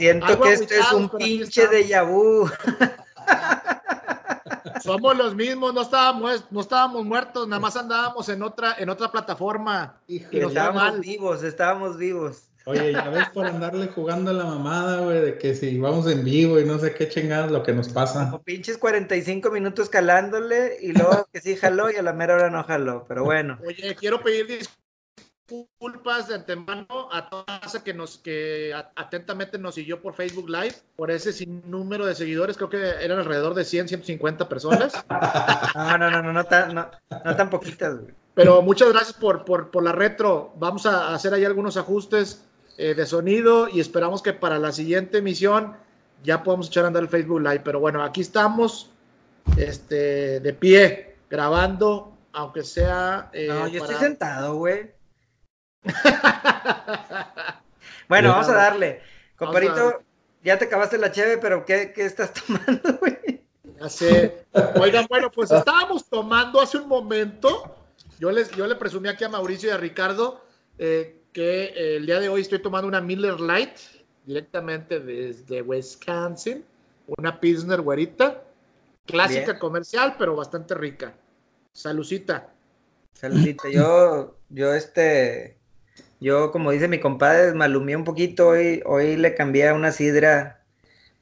Siento que esto es un pinche de vu. Somos los mismos, no estábamos, no estábamos muertos, nada más andábamos en otra, en otra plataforma. y estábamos vivos, estábamos vivos. Oye, ya ves por andarle jugando a la mamada, güey, de que si vamos en vivo y no sé qué chingadas lo que nos pasa. Como pinches 45 minutos calándole y luego que sí jaló y a la mera hora no jaló, pero bueno. Oye, quiero pedir disculpas de antemano a toda la que nos que atentamente nos siguió por Facebook Live, por ese sin número de seguidores, creo que eran alrededor de 100, 150 personas. no, no, no, no, no tan, no, no tan poquitas. Pero muchas gracias por, por, por la retro. Vamos a hacer ahí algunos ajustes eh, de sonido y esperamos que para la siguiente emisión ya podamos echar a andar el Facebook Live. Pero bueno, aquí estamos este, de pie, grabando, aunque sea... Eh, no, yo estoy sentado, güey. bueno, vamos a darle. Comparito, ya te acabaste la cheve, pero ¿qué, qué estás tomando, güey? Ya sé. Oigan, bueno, pues estábamos tomando hace un momento. Yo les, yo le presumí aquí a Mauricio y a Ricardo eh, que eh, el día de hoy estoy tomando una Miller Light directamente desde Wisconsin, una Pilsner güerita, clásica comercial, pero bastante rica. Salucita. Saludita. Yo, yo este, yo como dice mi compadre, malumí un poquito hoy, hoy le cambié a una sidra,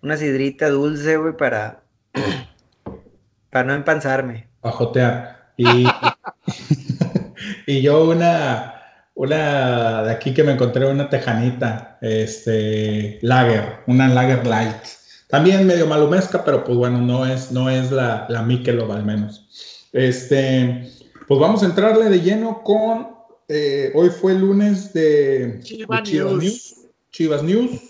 una sidrita dulce, güey, para, para no empanzarme. Pajotear. Y, y yo una, una de aquí que me encontré, una tejanita, este, lager, una lager light. También medio malumesca, pero pues bueno, no es, no es la, la al menos. Este, pues vamos a entrarle de lleno con, eh, hoy fue el lunes de Chivas, News. Chivas News.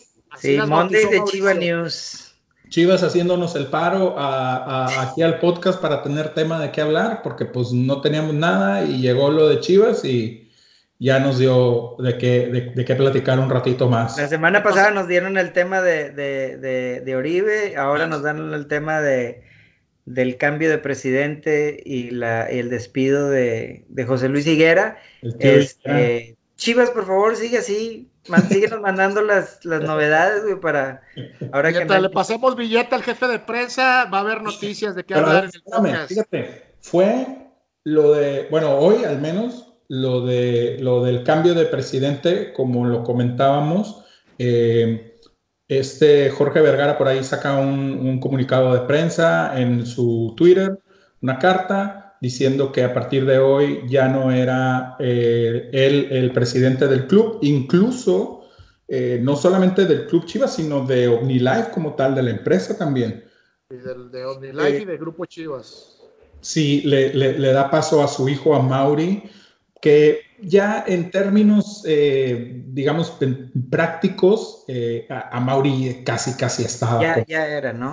Sí, Monday de Chivas News. Chivas haciéndonos el paro aquí al podcast para tener tema de qué hablar, porque pues no teníamos nada y llegó lo de Chivas y ya nos dio de qué, de, qué platicar un ratito más. La semana pasada nos dieron el tema de, de Oribe, ahora nos dan el tema de, del cambio de presidente y, la, el despido de, José Luis Higuera. Este, Chivas, por favor, sigue así. síguenos mandando las, las novedades, güey, para ahora que le pasemos billete al jefe de prensa, va a haber noticias de qué hablar en el podcast. Fíjate, fue lo de, bueno, hoy al menos lo, de, lo del cambio de presidente, como lo comentábamos, eh, este Jorge Vergara por ahí saca un, comunicado de prensa en su Twitter, una carta diciendo que a partir de hoy ya no era eh, él el presidente del club, incluso eh, no solamente del club Chivas, sino de OmniLife como tal, de la empresa también. de OmniLife y del grupo Chivas. Sí, le, le, da paso a su hijo, a Mauri, que ya en términos, eh, digamos, prácticos, eh, a, Mauri casi, casi estaba. Ya, ya era, ¿no?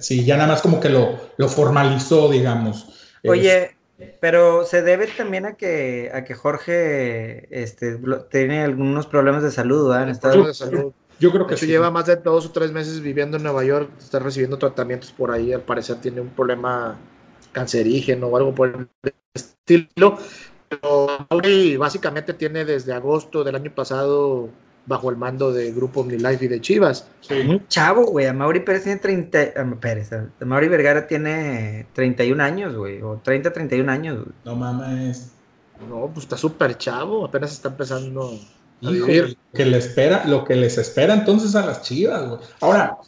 sí, ya nada más como que lo, lo formalizó, digamos. Oye, pero se debe también a que, a que Jorge este, tiene algunos problemas de salud, ¿verdad? estado de salud. Yo creo que sí. lleva más de dos o tres meses viviendo en Nueva York, está recibiendo tratamientos por ahí, al parecer tiene un problema cancerígeno o algo por el estilo. Pero Mauri básicamente tiene desde agosto del año pasado bajo el mando de Grupo OmniLife y de Chivas. Sí. chavo, güey. A Mauri Pérez tiene 30. Pérez, a Mauri Vergara tiene 31 años, güey. O 30, 31 años, güey. No mames. No, pues está súper chavo. Apenas está empezando a vivir. Que le espera, lo que les espera entonces a las Chivas, güey. Ahora,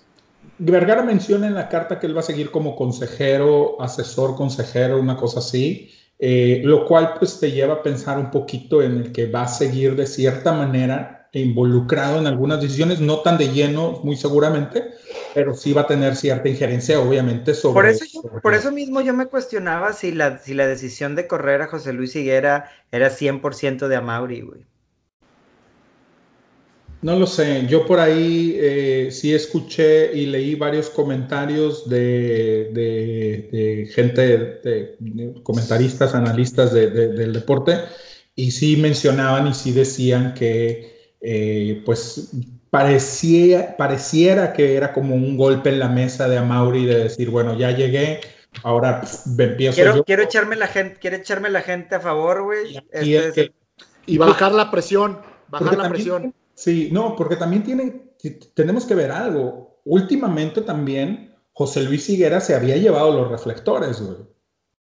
Vergara menciona en la carta que él va a seguir como consejero, asesor, consejero, una cosa así. Eh, lo cual pues te lleva a pensar un poquito en el que va a seguir de cierta manera involucrado en algunas decisiones, no tan de lleno, muy seguramente, pero sí va a tener cierta injerencia, obviamente, sobre... Por eso, por eso mismo yo me cuestionaba si la, si la decisión de correr a José Luis Higuera era 100% de Amauri, güey. No lo sé, yo por ahí eh, sí escuché y leí varios comentarios de, gente, de, comentaristas, analistas del deporte, y sí mencionaban y sí decían que eh, pues parecía, pareciera que era como un golpe en la mesa de Amauri de decir, bueno, ya llegué, ahora pues, empiezo quiero, yo. Quiero echarme la gente, quiero echarme la gente a favor, güey. Y, este y bajar la presión, bajar la presión Sí, no, porque también tiene, tenemos que ver algo. Últimamente también José Luis Higuera se había llevado los reflectores, güey.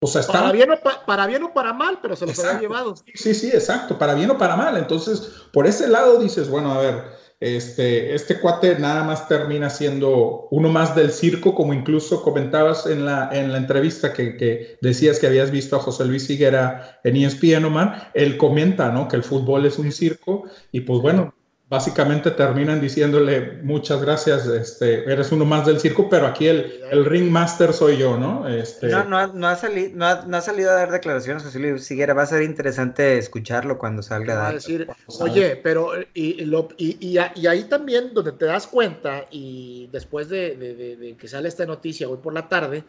O sea, estaba... para, bien o para bien o para mal, pero se los había llevado. Sí, sí, exacto, para bien o para mal. Entonces, por ese lado dices, bueno, a ver, este, este cuate nada más termina siendo uno más del circo, como incluso comentabas en la, en la entrevista que, decías que habías visto a José Luis Higuera en ESPN, Omar. Él comenta, ¿no? Que el fútbol es un circo y pues bueno, básicamente terminan diciéndole muchas gracias, este, eres uno más del circo, pero aquí el, el ringmaster soy yo, ¿no? Este... No, no, no, ha salido, no, ha, salido a dar declaraciones, José Luis Siguera, va a ser interesante escucharlo cuando salga a dar. Decir, oye, pero y, lo, y, y, ahí también donde te das cuenta, y después de, de, de que sale esta noticia hoy por la tarde,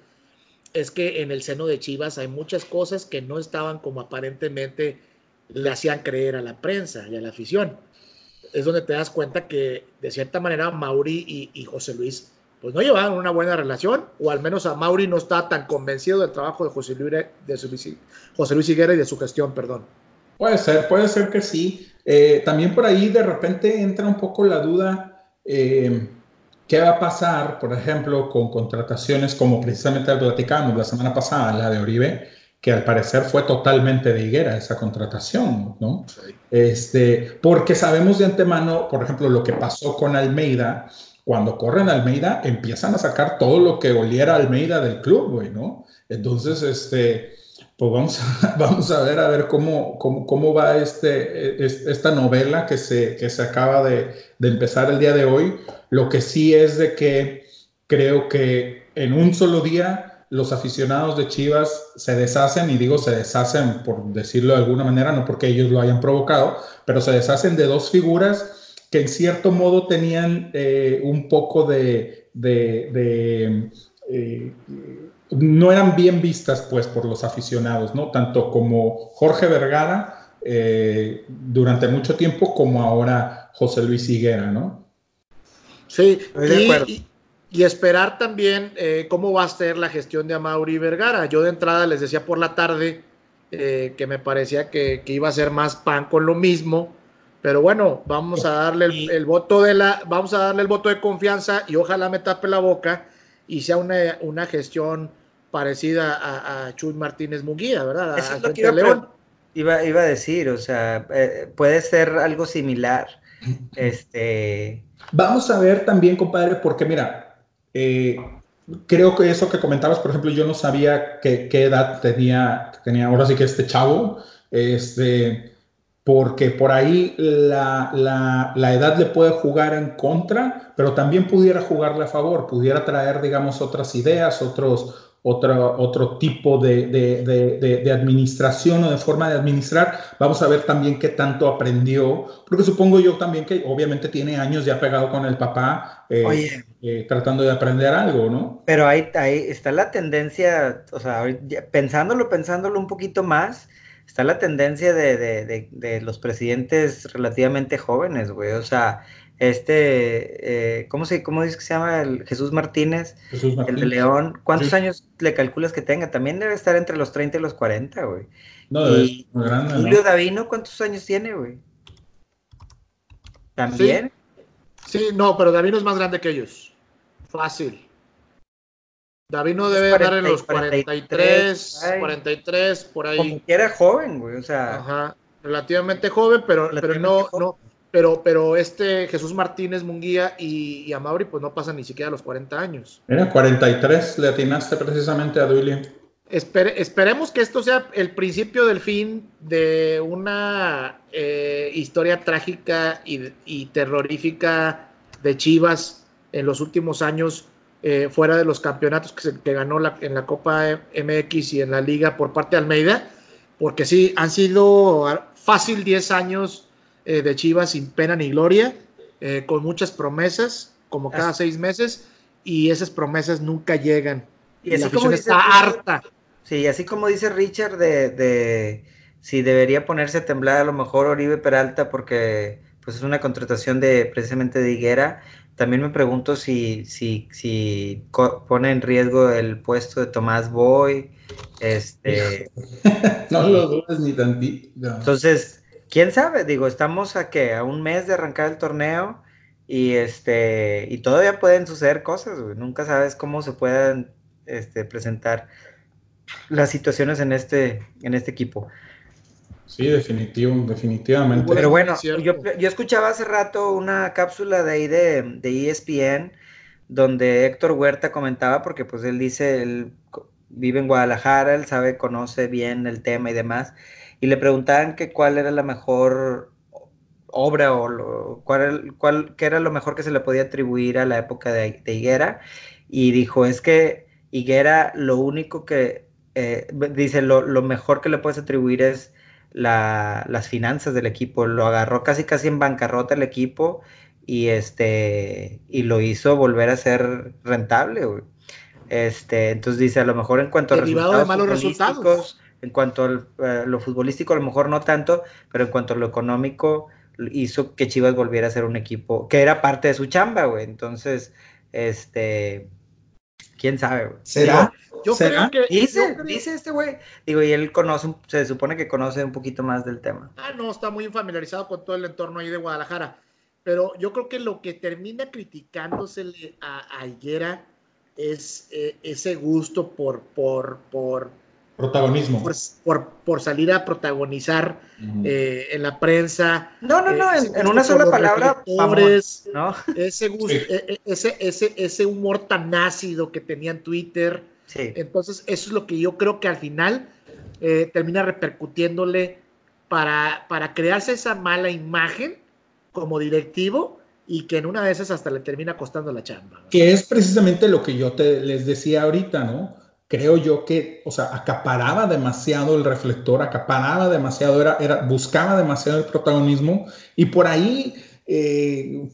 es que en el seno de Chivas hay muchas cosas que no estaban como aparentemente le hacían creer a la prensa y a la afición es donde te das cuenta que de cierta manera Mauri y, José Luis pues no llevaban una buena relación, o al menos a Mauri no está tan convencido del trabajo de José Luis, de su, José Luis Higuera y de su gestión, perdón. Puede ser, puede ser que sí. Eh, también por ahí de repente entra un poco la duda, eh, ¿qué va a pasar, por ejemplo, con contrataciones como precisamente platicábamos la semana pasada, la de Oribe? Que al parecer fue totalmente de higuera esa contratación, ¿no? Este, porque sabemos de antemano, por ejemplo, lo que pasó con Almeida, cuando corren Almeida, empiezan a sacar todo lo que oliera Almeida del club, güey, ¿no? Entonces, este, pues vamos a, vamos a ver a ver cómo, cómo, cómo va este, esta novela que se, que se acaba de, de empezar el día de hoy. Lo que sí es de que creo que en un solo día los aficionados de Chivas se deshacen, y digo se deshacen por decirlo de alguna manera, no porque ellos lo hayan provocado, pero se deshacen de dos figuras que en cierto modo tenían eh, un poco de... Eh, no eran bien vistas pues por los aficionados, ¿no? Tanto como Jorge Vergara eh, durante mucho tiempo como ahora José Luis Higuera, ¿no? Sí, de acuerdo y esperar también eh, cómo va a ser la gestión de Amauri Vergara. Yo de entrada les decía por la tarde eh, que me parecía que, iba a ser más pan con lo mismo, pero bueno, vamos a darle el, voto de la, vamos a darle el voto de confianza y ojalá me tape la boca y sea una, gestión parecida a, Chuy Martínez Muguía, ¿verdad? Eso es lo que iba, iba, a decir, o sea, eh, puede ser algo similar. Este. Vamos a ver también, compadre, porque mira, eh, creo que eso que comentabas, por ejemplo, yo no sabía qué, edad tenía, tenía ahora sí que este chavo, este, porque por ahí la, la, la, edad le puede jugar en contra, pero también pudiera jugarle a favor, pudiera traer, digamos, otras ideas, otros, otro, otro tipo de, de, de, administración o de forma de administrar. Vamos a ver también qué tanto aprendió, porque supongo yo también que obviamente tiene años ya pegado con el papá, eh, eh, tratando de aprender algo, ¿no? Pero ahí, ahí está la tendencia, o sea, pensándolo, pensándolo un poquito más, está la tendencia de, los presidentes relativamente jóvenes, güey, o sea este, eh, ¿cómo, se, ¿cómo dices que se llama? El Jesús Martínez, el de León. ¿Cuántos años le calculas que tenga? También debe estar entre los 30 y los 40, güey. No, y muy grande, Julio Davino, ¿cuántos años tiene, güey? ¿También? Sí. no, pero Davino es más grande que ellos. Fácil. Davino debe estar en los 43, 43, por ahí. Como que era joven, güey, o sea. Ajá, relativamente joven, pero, pero no, no, pero, pero este Jesús Martínez Munguía y, y Amaury pues no pasan ni siquiera los 40 años. Mira, 43 le atinaste precisamente a Duilio. esperemos que esto sea el principio del fin de una eh, historia trágica y, terrorífica de Chivas en los últimos años, eh, fuera de los campeonatos que, se, que ganó la, en la Copa MX y en la Liga por parte de Almeida, porque sí, han sido fácil 10 años eh, de Chivas sin pena ni gloria, eh, con muchas promesas, como cada seis meses, y esas promesas nunca llegan. Y, la afición está harta. Sí, así como dice Richard de, si debería ponerse a temblar a lo mejor Oribe Peralta porque pues es una contratación de precisamente de Higuera. También me pregunto si, si, si pone en riesgo el puesto de Tomás Boy. Este, no lo dudes ni tantito. Entonces, quién sabe, digo, estamos a que a un mes de arrancar el torneo y este y todavía pueden suceder cosas, nunca sabes cómo se pueden este, presentar las situaciones en este en este equipo. Sí, definitivo, definitivamente. Pero bueno, yo, escuchaba hace rato una cápsula de ahí de, de ESPN donde Héctor Huerta comentaba, porque pues él dice, él vive en Guadalajara, él sabe, conoce bien el tema y demás, y le preguntaban que cuál era la mejor obra o cuál, cuál, qué era lo mejor que se le podía atribuir a la época de, Higuera, y dijo, es que Higuera lo único que, eh, dice, lo, mejor que le puedes atribuir es las finanzas del equipo, lo agarró casi casi en bancarrota el equipo y este y lo hizo volver a ser rentable, Este, entonces dice, a lo mejor en cuanto a resultados de malos resultados, en cuanto a lo futbolístico, a lo mejor no tanto, pero en cuanto a lo económico, hizo que Chivas volviera a ser un equipo que era parte de su chamba, güey. Entonces, este, quién sabe, güey. ¿Será? yo creo que. Dice, dice este güey. Digo, y él conoce, se supone que conoce un poquito más del tema. Ah, no, está muy familiarizado con todo el entorno ahí de Guadalajara. Pero yo creo que lo que termina criticándosele a, a Higuera es eh, ese gusto por, por, por protagonismo. Por, por, salir a protagonizar eh, en la prensa. No, no, no, en, una sola palabra. ¿no? ese, gusto, e, e, ese, ese, ese humor tan ácido que tenía en Twitter. Entonces, eso es lo que yo creo que al final eh, termina repercutiéndole para, para crearse esa mala imagen como directivo y que en una de esas hasta le termina costando la chamba. Que es precisamente lo que yo te les decía ahorita, ¿no? Creo yo que, o sea, acaparaba demasiado el reflector, acaparaba demasiado, era, era buscaba demasiado el protagonismo. Y por ahí, eh,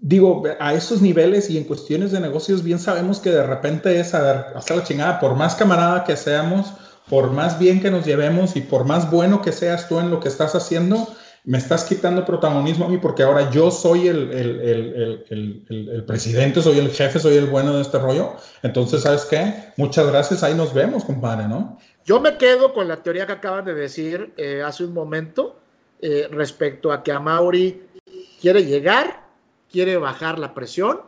digo, a esos niveles y en cuestiones de negocios bien sabemos que de repente es, a ver, hasta la chingada, por más camarada que seamos, por más bien que nos llevemos y por más bueno que seas tú en lo que estás haciendo, me estás quitando protagonismo a mí porque ahora yo soy el, el, presidente, soy el jefe, soy el bueno de este rollo. Entonces, ¿sabes qué? Muchas gracias, ahí nos vemos, compadre, ¿no? Yo me quedo con la teoría que acaban de decir eh, hace un momento eh, respecto a que a Mauri quiere llegar, quiere bajar la presión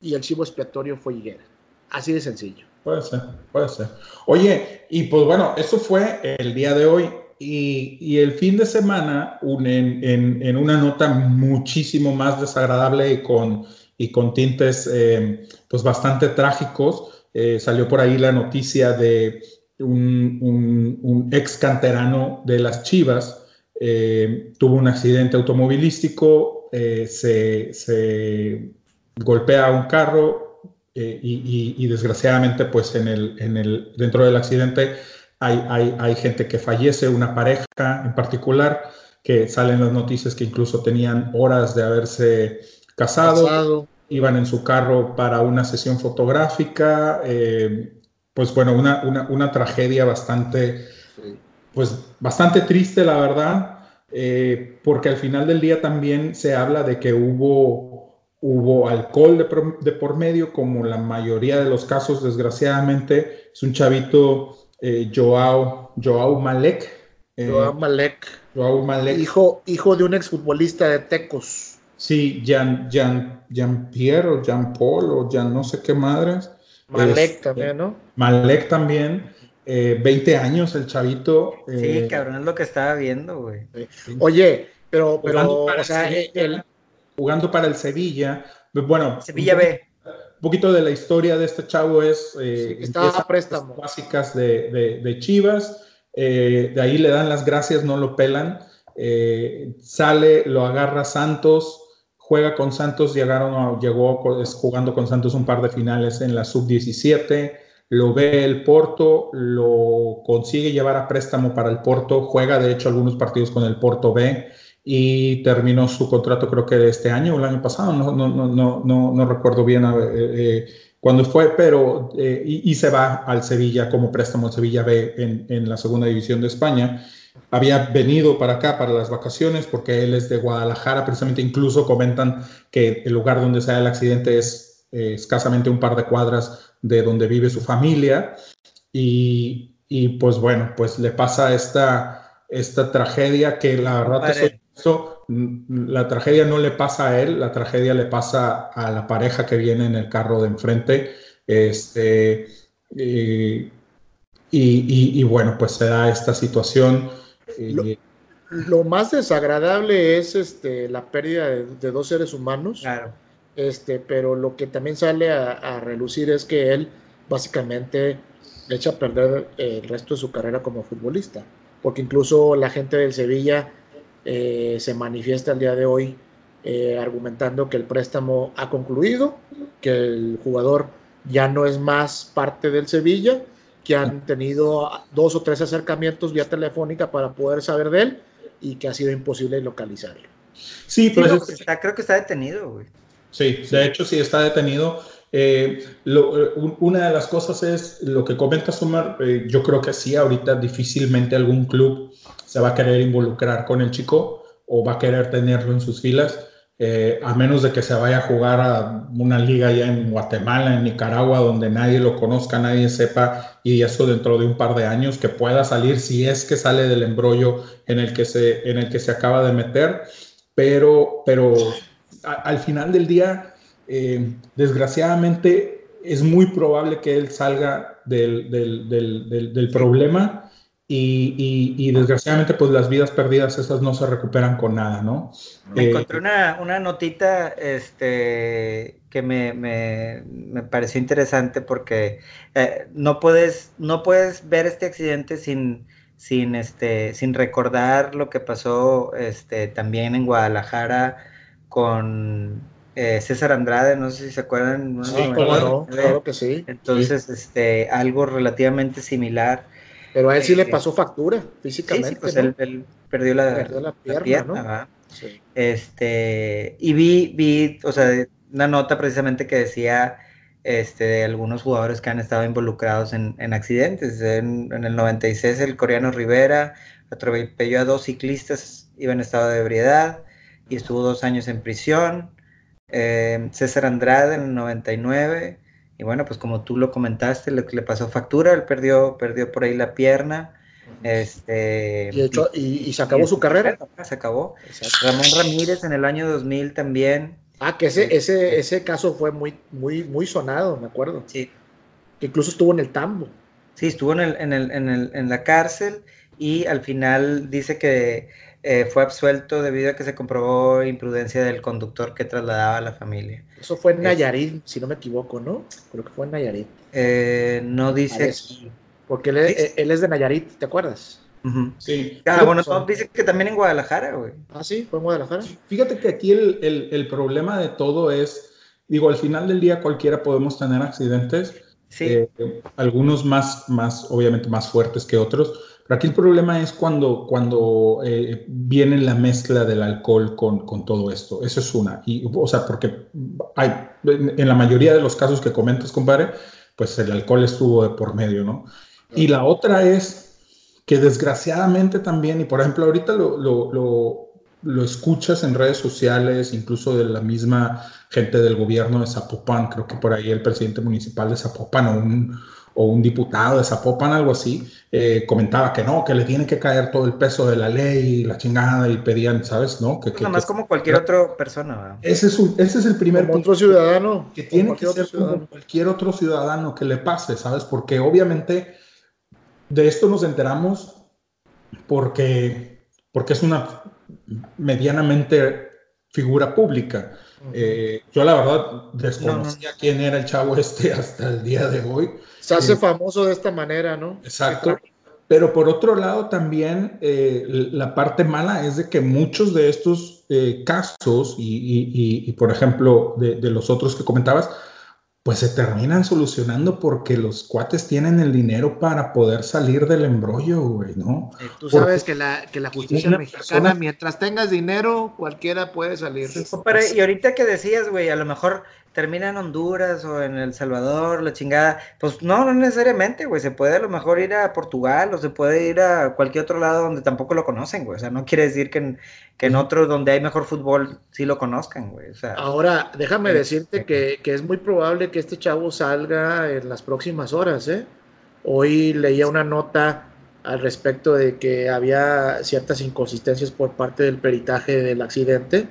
y el chivo expiatorio fue Higuera. Así de sencillo. Puede ser, puede ser. Oye, y pues bueno, eso fue el día de hoy. Y, el fin de semana, en, una nota muchísimo más desagradable y con, y con tintes eh, pues bastante trágicos, eh, salió por ahí la noticia de un, ex canterano de las Chivas, eh, tuvo un accidente automovilístico, se, golpea un carro y, desgraciadamente pues en el, en el, dentro del accidente hay, gente que fallece, una pareja en particular, que salen las noticias que incluso tenían horas de haberse casado, iban en su carro para una sesión fotográfica, eh, pues bueno, una, tragedia bastante, pues bastante triste, la verdad, eh, porque al final del día también se habla de que hubo, hubo alcohol de, de por medio, como la mayoría de los casos, desgraciadamente, es un chavito eh, Joao, Joao Malek. Eh, Joao Malek. Joao Malek. Hijo, hijo de un exfutbolista de Tecos. Sí, Jean, Jean, Jean Pierre o Jean Paul o Jean no sé qué madres. Malek este, también, ¿no? Malek también. 20 eh, años el chavito. sí, cabrón, es lo que estaba viendo, güey. Oye, pero, pero o sea, jugando para el Sevilla. Bueno, Sevilla B poquito de la historia de este chavo es eh, está préstamo. básicas de, Chivas, eh, de ahí le dan las gracias, no lo pelan, eh, sale, lo agarra Santos, juega con Santos, llegaron, llegó jugando con Santos un par de finales en la sub-17, lo ve el Porto, lo consigue llevar a préstamo para el Porto, juega de hecho algunos partidos con el Porto B, y terminó su contrato creo que este año o el año pasado, no, no, no, no, no recuerdo bien eh, eh, cuándo fue, pero eh, y, se va al Sevilla como préstamo al Sevilla B en, en, la segunda división de España. Había venido para acá para las vacaciones porque él es de Guadalajara, precisamente incluso comentan que el lugar donde se da el accidente es escasamente un par de cuadras de donde vive su familia y, y pues bueno, pues le pasa esta esta tragedia que la verdad la tragedia no le pasa a él, la tragedia le pasa a la pareja que viene en el carro de enfrente. Este, y, bueno, pues se da esta situación. Lo, más desagradable es este, la pérdida de, dos seres humanos. Claro. Este, pero lo que también sale a, relucir es que él básicamente echa a perder el resto de su carrera como futbolista. Porque incluso la gente del Sevilla eh, se manifiesta el día de hoy eh, argumentando que el préstamo ha concluido, que el jugador ya no es más parte del Sevilla, que han tenido dos o tres acercamientos vía telefónica para poder saber de él y que ha sido imposible localizarlo. Sí, pero está, creo que está detenido, güey. Sí, de hecho sí está detenido. Eh, una de las cosas es lo que comenta Sumar, eh, yo creo que sí, ahorita difícilmente algún club se va a querer involucrar con el chico o va a querer tenerlo en sus filas. Eh, a menos de que se vaya a jugar a una liga ya en Guatemala, en Nicaragua, donde nadie lo conozca, nadie sepa, y eso dentro de un par de años que pueda salir, si es que sale del embrollo en el que se, en el que se acaba de meter, pero, pero al final del día, eh, desgraciadamente, es muy probable que él salga del, del, del, del problema y, desgraciadamente, pues las vidas perdidas, esas no se recuperan con nada, ¿no? Me eh, encontré una, una, notita este, que me, me, me pareció interesante porque eh, no, puedes, no puedes ver este accidente sin, sin, este, sin recordar lo que pasó este, también en Guadalajara con eh, César Andrade, no sé si se acuerdan. Sí, claro, claro que sí. Entonces, este, algo relativamente similar pero a él sí le pasó factura físicamente. Sí, pues él, perdió la, pierna, Este, y vi, vi, o sea, una nota precisamente que decía este, de algunos jugadores que han estado involucrados en, accidentes. En, el 96 el coreano Rivera atropelló a dos ciclistas, iba en estado de ebriedad y estuvo dos años en prisión. Eh, César Andrade en el 99 y bueno, pues como tú lo comentaste, lo que le pasó factura, él perdió, perdió por ahí la pierna. Este, y, se acabó su carrera. Se acabó. Ramón Ramírez en el año 2000 también. Ah, que ese, ese, ese caso fue muy, muy, muy sonado, me acuerdo. Sí. Que incluso estuvo en el tambo. Sí, estuvo en, el, en, el, en, el, en la cárcel y al final dice que eh, fue absuelto debido a que se comprobó imprudencia del conductor que trasladaba a la familia. Eso fue en Nayarit, si no me equivoco, ¿no? Creo que fue en Nayarit. Eh, no dice Porque eh, él, es de Nayarit, ¿te acuerdas? Sí. Ah, bueno, dice que también en Guadalajara, güey. Ah, sí, fue en Guadalajara. Fíjate que aquí el, problema de todo es, digo, al final del día cualquiera podemos tener accidentes, sí. algunos más, más, obviamente más fuertes que otros, pero aquí el problema es cuando, cuando eh, viene la mezcla del alcohol con, con, todo esto. Eso es una. Y, o sea, porque hay, en la mayoría de los casos que comentas, compadre, pues el alcohol estuvo de por medio, ¿no? Y la otra es que desgraciadamente también, y por ejemplo, ahorita lo, lo, lo, escuchas en redes sociales, incluso de la misma gente del gobierno de Zapopan, creo que por ahí el presidente municipal de Zapopan o un o un diputado de Zapopan, algo así, eh, comentaba que no, que le tiene que caer todo el peso de la ley y la chingada y pedían, ¿sabes? ¿No? Que, Nada más como cualquier otra persona. Ese es, ese es el primer como otro ciudadano. Que tiene que ser como cualquier otro ciudadano que le pase, ¿sabes? Porque obviamente de esto nos enteramos porque, porque es una medianamente figura pública. Eh, yo la verdad desconocía quién era el chavo este hasta el día de hoy. Se hace famoso de esta manera, ¿no? Exacto. Pero por otro lado también eh, la parte mala es de que muchos de estos eh, casos y, por ejemplo de, los otros que comentabas, pues se terminan solucionando porque los cuates tienen el dinero para poder salir del embrollo, güey, ¿no? Eh, tú sabes que la, que la justicia mexicana, mientras tengas dinero, cualquiera puede salir. y ahorita que decías, güey, a lo mejor termina en Honduras o en El Salvador, la chingada, pues no, no necesariamente, güey, se puede a lo mejor ir a Portugal o se puede ir a cualquier otro lado donde tampoco lo conocen, güey, o sea, no quiere decir que en, que en otros donde hay mejor fútbol sí lo conozcan, güey, o sea. Ahora, déjame decirte que, que, es muy probable que este chavo salga en las próximas horas, ¿eh? Hoy leía una nota al respecto de que había ciertas inconsistencias por parte del peritaje del accidente,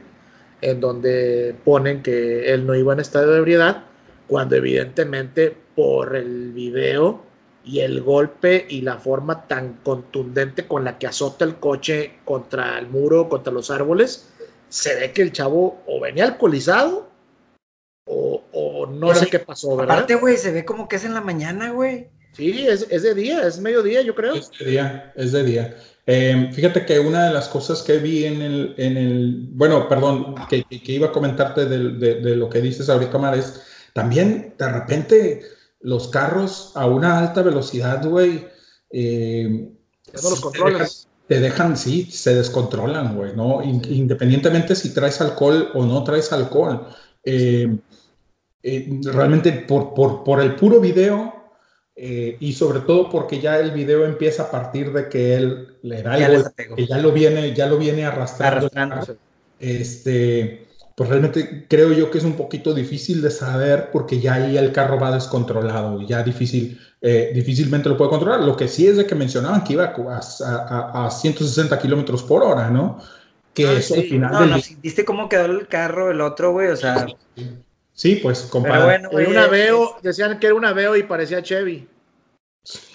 en donde ponen que él no iba en estado de ebriedad, cuando evidentemente por el video y el golpe y la forma tan contundente con la que azota el coche contra el muro, contra los árboles, se ve que el chavo o venía alcoholizado o, o no Pero sé qué pasó, ¿verdad? Aparte, güey, se ve como que es en la mañana, güey. Sí, es, es de día, es mediodía, yo creo. Es de día, es de día. Eh, fíjate que una de las cosas que vi en el, en el bueno, perdón, que, que- iba a comentarte del- de, de lo que dices ahorita, Mar, es también de repente los carros a una alta velocidad, güey, eh, los te dejan- Te dejan, sí, se descontrolan, güey, ¿no? In- independientemente si traes alcohol o no traes alcohol. Eh, eh, realmente por, por, por el puro video eh, y sobre todo porque ya el video empieza a partir de que él le da Ya el les golpe, apegó. que ya lo viene, ya lo viene arrastrando. Este, pues realmente creo yo que es un poquito difícil de saber porque ya ahí el carro va descontrolado y ya difícil, eh, difícilmente lo puede controlar. Lo que sí es de que mencionaban que iba a, a- a 160 kilómetros por hora, ¿no? Que Ah, eso al sí. final No, del no, ¿viste cómo quedó el carro, el otro, güey? O sea, Sí, pues pero compadre. bueno, güey. Era un es- Aveo, decían que era un Aveo y parecía Chevy.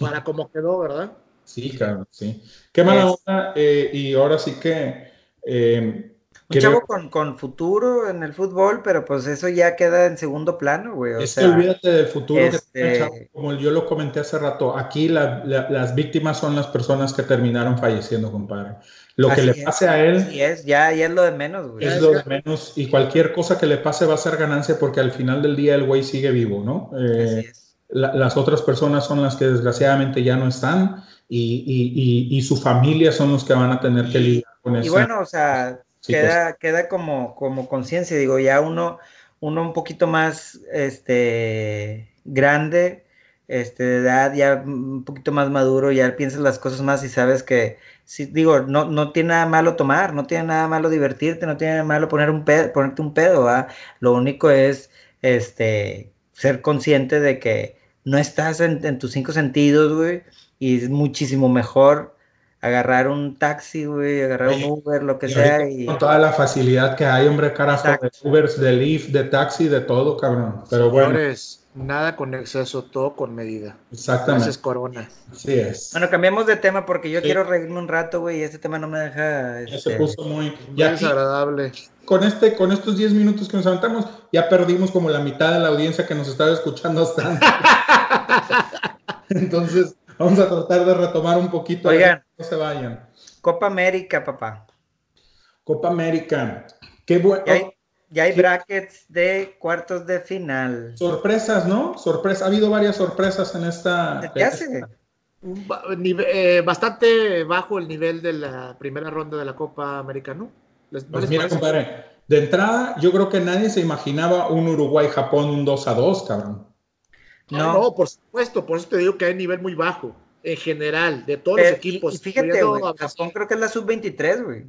Para cómo quedó, ¿verdad? Sí, claro, sí. Qué mala onda. eh, y ahora sí que eh, Un creo- chavo con, con futuro en el fútbol, pero pues eso ya queda en segundo plano, güey. O Es que sea, olvídate del futuro que este- el chavo, como yo lo comenté hace rato. Aquí la- la- las víctimas son las personas que terminaron falleciendo, compadre. Lo que le es, pase a él así es, ya, ya es lo de menos, güey. es es lo de menos y cualquier cosa que le pase va a ser ganancia porque al final del día el güey sigue vivo, ¿no? Eh, Así es. la- las otras personas son las que desgraciadamente ya no están y, y- y- y su familia son los que van a tener que lidiar con Y esa bueno, o sea, queda, queda como, como conciencia, digo, ya uno, uno un poquito más este, grande, este, de edad, ya un poquito más maduro, ya piensas las cosas más y sabes que, sí, digo, no, no tiene nada malo tomar, no tiene nada malo divertirte, no tiene nada malo poner un pedo, ponerte un pedo, ¿va? Lo único es este, ser consciente de que no estás en, en tus cinco sentidos, güey, y es muchísimo mejor agarrar un taxi, güey, agarrar un Uber, lo que Y sea, y Con toda la facilidad que hay, hombre, carajo, de. Ubers, de Lyft, de taxi, de todo, cabrón. Pero bueno, Señores, nada con exceso, todo con medida. exactamente. Gracias, Corona. Así es. bueno, cambiamos de tema porque yo Sí. quiero reírme un rato, güey, y este tema no me deja, Ya se este, puso muy. Desagradable. con, este, con estos 10 minutos que nos aventamos, ya perdimos como la mitad de la audiencia que nos estaba escuchando hasta antes. Entonces, vamos a tratar de retomar un poquito. Oigan. No se vayan. Copa América, papá. Copa América. Qué bueno. Ya hay, brackets de cuartos de final. Sorpresas, ¿no? Sorpresa. Ha habido varias sorpresas en esta. ¿Qué hace? Eh, bastante bajo el nivel de la primera ronda de la Copa América, ¿no? ¿Les, no Pues les mira, parece? compadre, de entrada, yo creo que nadie se imaginaba un Uruguay-Japón un 2 a 2, cabrón. No, No. por supuesto, por eso te digo que hay nivel muy bajo, en general, de todos Pero- los y- equipos. y, fíjate, güey. Japón creo que es la sub-23, güey.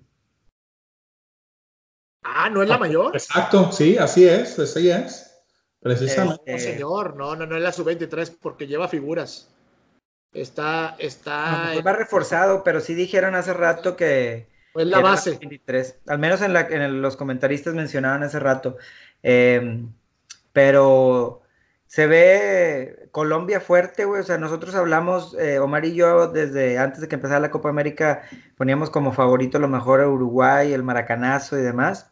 Ah, ¿no es la mayor? Exacto, sí, así es, así es. Precisamente. No, Este- señor, no, no, no es la sub-23 porque lleva figuras. Está, está, lo mejor va reforzado, pero sí dijeron hace rato que, es que la era base. 23. Al menos en, la, en el- los comentaristas mencionaban hace rato. Eh, pero se ve Colombia fuerte, güey. O sea, nosotros hablamos, eh, Omar y yo, desde antes de que empezara la Copa América, poníamos como favorito a lo mejor a Uruguay, el Maracanazo y demás.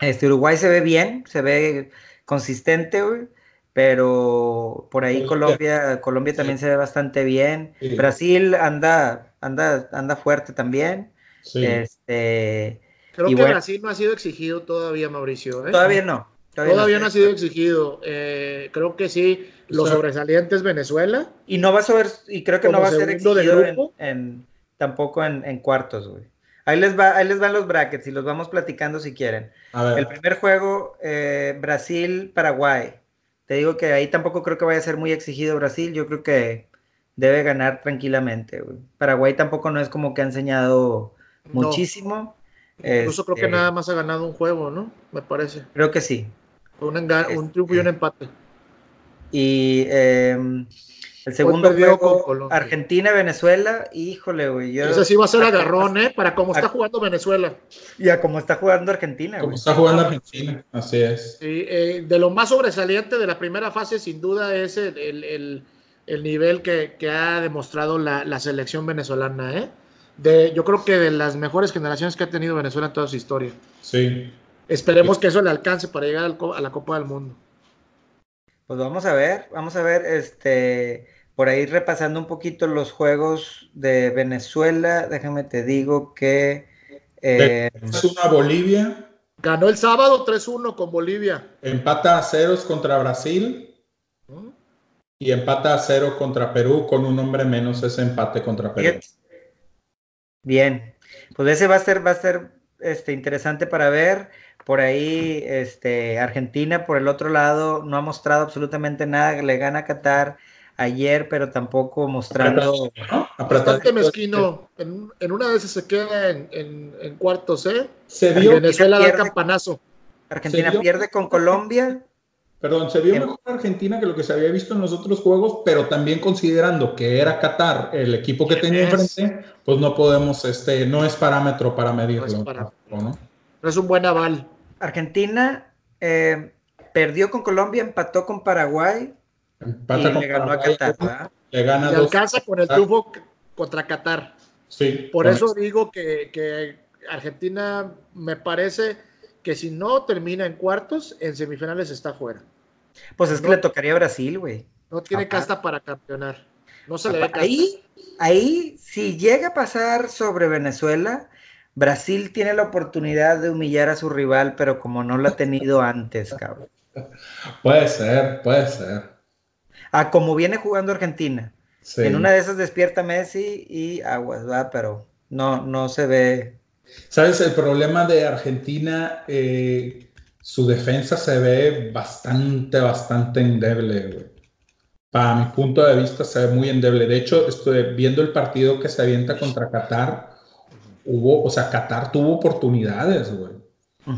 Este Uruguay se ve bien, se ve consistente, güey. Pero por ahí Colombia. Colombia, Colombia también se ve bastante bien. Sí. Brasil anda, anda, anda fuerte también. Sí. Este, Creo y que bueno. Brasil no ha sido exigido todavía, Mauricio. ¿eh? todavía no. Todavía no ha sido exigido. Eh, creo que sí, los O sea- sobresalientes Venezuela. Y no va a ser, y creo que no va a ser de exigido en- tampoco en, en cuartos, güey. Ahí les va, ahí les van los brackets y los vamos platicando si quieren. A ver, El primer juego, eh, Brasil-Paraguay. Te digo que ahí tampoco creo que vaya a ser muy exigido Brasil. Yo creo que debe ganar tranquilamente. Paraguay tampoco no es como que ha enseñado No. muchísimo. Incluso creo que Este, nada más ha ganado un juego, ¿no? Me parece. Creo que sí. Un, un Este- triunfo y un empate. Y, eh, El segundo juego, Argentina-Venezuela, híjole, güey. Ese sí va a ser agarrón, ¿eh? Para cómo está jugando Venezuela. Y a cómo está jugando Argentina, Como está jugando Argentina, así es. Eh, de lo más sobresaliente de la primera fase, sin duda, es el, nivel que, ha demostrado la, selección venezolana, ¿eh? De, yo creo que de las mejores generaciones que ha tenido Venezuela en toda su historia. Sí. Esperemos que eso le alcance para llegar a la Copa del Mundo. Pues vamos a ver, vamos a ver, este por ahí repasando un poquito los juegos de Venezuela, déjame te digo que... Eh, es una Bolivia. Ganó el sábado 3-1 con Bolivia. Empata a ceros contra Brasil. Y empata a cero contra Perú con un hombre menos ese empate contra Perú. Bien, pues ese va a ser, va a ser este, interesante para ver. Por ahí, este, Argentina, por el otro lado, no ha mostrado absolutamente nada. Le gana a Qatar ayer, pero tampoco mostrando. Bastante mezquino. En, en, una vez se queda en, en, cuartos, ¿eh? Se vio. Venezuela da campanazo. Argentina pierde con Colombia. Perdón, se vio mejor Argentina que lo que se había visto en los otros juegos, pero también considerando que era Qatar el equipo que tenía enfrente, pues no podemos, este, no es parámetro para medirlo. No es, un buen aval. Argentina eh, perdió con Colombia, empató con Paraguay, Empata y le ganó a Qatar. Le gana alcanza con el triunfo contra Qatar. Sí. Por eso digo que, Argentina me parece que si no termina en cuartos, en semifinales está fuera. Pues es que le tocaría a Brasil, güey. No tiene casta para campeonar. No se le ve Ahí, ahí, si llega a pasar sobre Venezuela, Brasil tiene la oportunidad de humillar a su rival, pero como no lo ha tenido antes, cabrón. Puede ser, puede ser a como viene jugando Argentina. En una de esas despierta Messi y aguas, va, pero no, no se ve. ¿Sabes? El problema de Argentina, eh, su defensa se ve bastante, bastante endeble, Para mi punto de vista se ve muy endeble. De hecho, estoy viendo el partido que se avienta contra Qatar. Hubo, o sea, Qatar tuvo oportunidades, güey.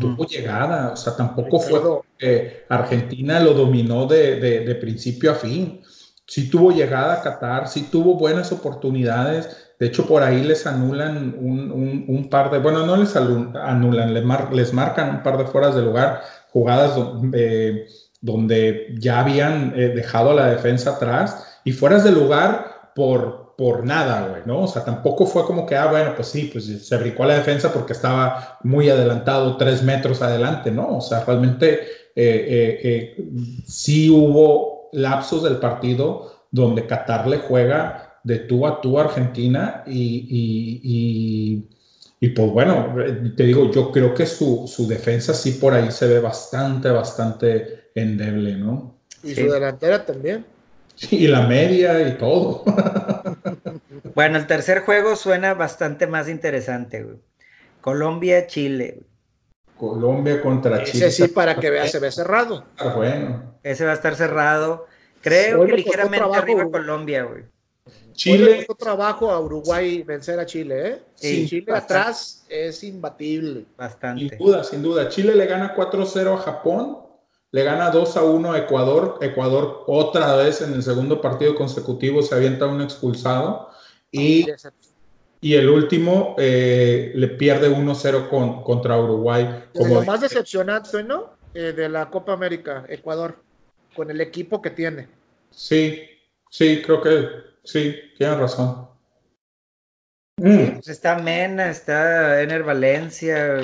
Tuvo llegada, o sea, tampoco fue que Argentina lo dominó de, principio a fin. Sí tuvo llegada a Qatar, sí tuvo buenas oportunidades. De hecho, por ahí les anulan un, par de, bueno, no les anulan, les, marcan un par de fueras de lugar, jugadas donde, donde ya habían eh, dejado a la defensa atrás y fueras de lugar por, por nada, güey, ¿no? O sea, tampoco fue como que, ah, bueno, pues sí, pues se brincó a la defensa porque estaba muy adelantado, tres metros adelante, ¿no? O sea, realmente eh, eh, eh, sí hubo lapsos del partido donde Qatar le juega de tú a tú a Argentina y, y, pues bueno, te digo, yo creo que su, su, defensa sí por ahí se ve bastante, bastante endeble, ¿no? Y su delantera también. Sí, y la media y todo. Bueno, el tercer juego suena bastante más interesante, güey. Colombia-Chile. Colombia contra Chile. Ese sí, para que vea, se ve cerrado. Ah, bueno. Ese va a estar cerrado. Creo que ligeramente arriba Colombia, güey. Chile. Otro trabajo a Uruguay vencer a Chile, ¿eh? Sí, Chile atrás es imbatible. Bastante. Sin duda, sin duda. Chile le gana 4-0 a Japón, le gana 2-1 a Ecuador. Ecuador otra vez en el segundo partido consecutivo se avienta un expulsado. Y, y el último eh, le pierde 1-0 con, contra Uruguay. Como lo más decepcionante, ¿no? Eh, de la Copa América, Ecuador, con el equipo que tiene. Sí, sí, creo que sí, tiene razón. Mm. Pues está Mena, está Ener Valencia.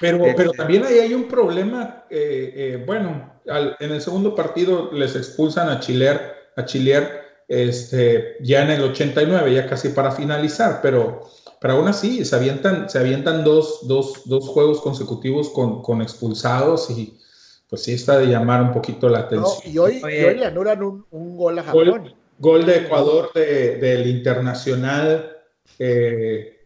Pero, pero también ahí hay un problema. Eh, bueno, en el segundo partido les expulsan a Chiler, a Chiler este, ya en el 89, ya casi para finalizar, pero, pero aún así se avientan, se avientan dos, dos, dos juegos consecutivos con, con, expulsados y pues sí está de llamar un poquito la atención. y, hoy, le anulan un, un, gol a Japón. Gol, de Ecuador de, del Internacional. Eh,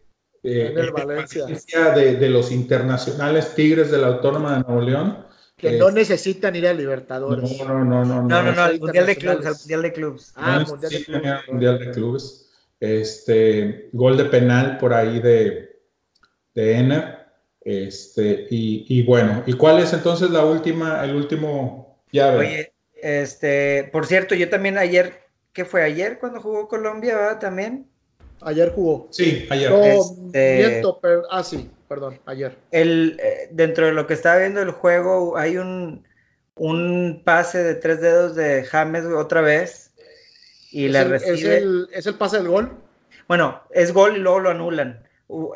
eh, Valencia. De, de, los internacionales Tigres de la Autónoma de Nuevo León. Que no necesitan ir a Libertadores. No, no, no, no. No, no, no, el Mundial de Clubes, el Mundial de Clubes. Ah, Mundial de Clubes. Mundial de Clubes. Este, gol de penal por ahí de, de Ener. Este, y, y, bueno, ¿y cuál es entonces la última, el último llave? Oye, este, por cierto, yo también ayer ¿qué fue ayer cuando jugó Colombia, ¿verdad? También. Ayer jugó. Sí, ayer. No, Este- miento, pero- ah, sí, perdón, ayer. El, eh, dentro de lo que estaba viendo el juego, hay un, un pase de tres dedos de James otra vez. Y es, la el, es, recibe. el, es el pase del gol. Bueno, es gol y luego lo anulan.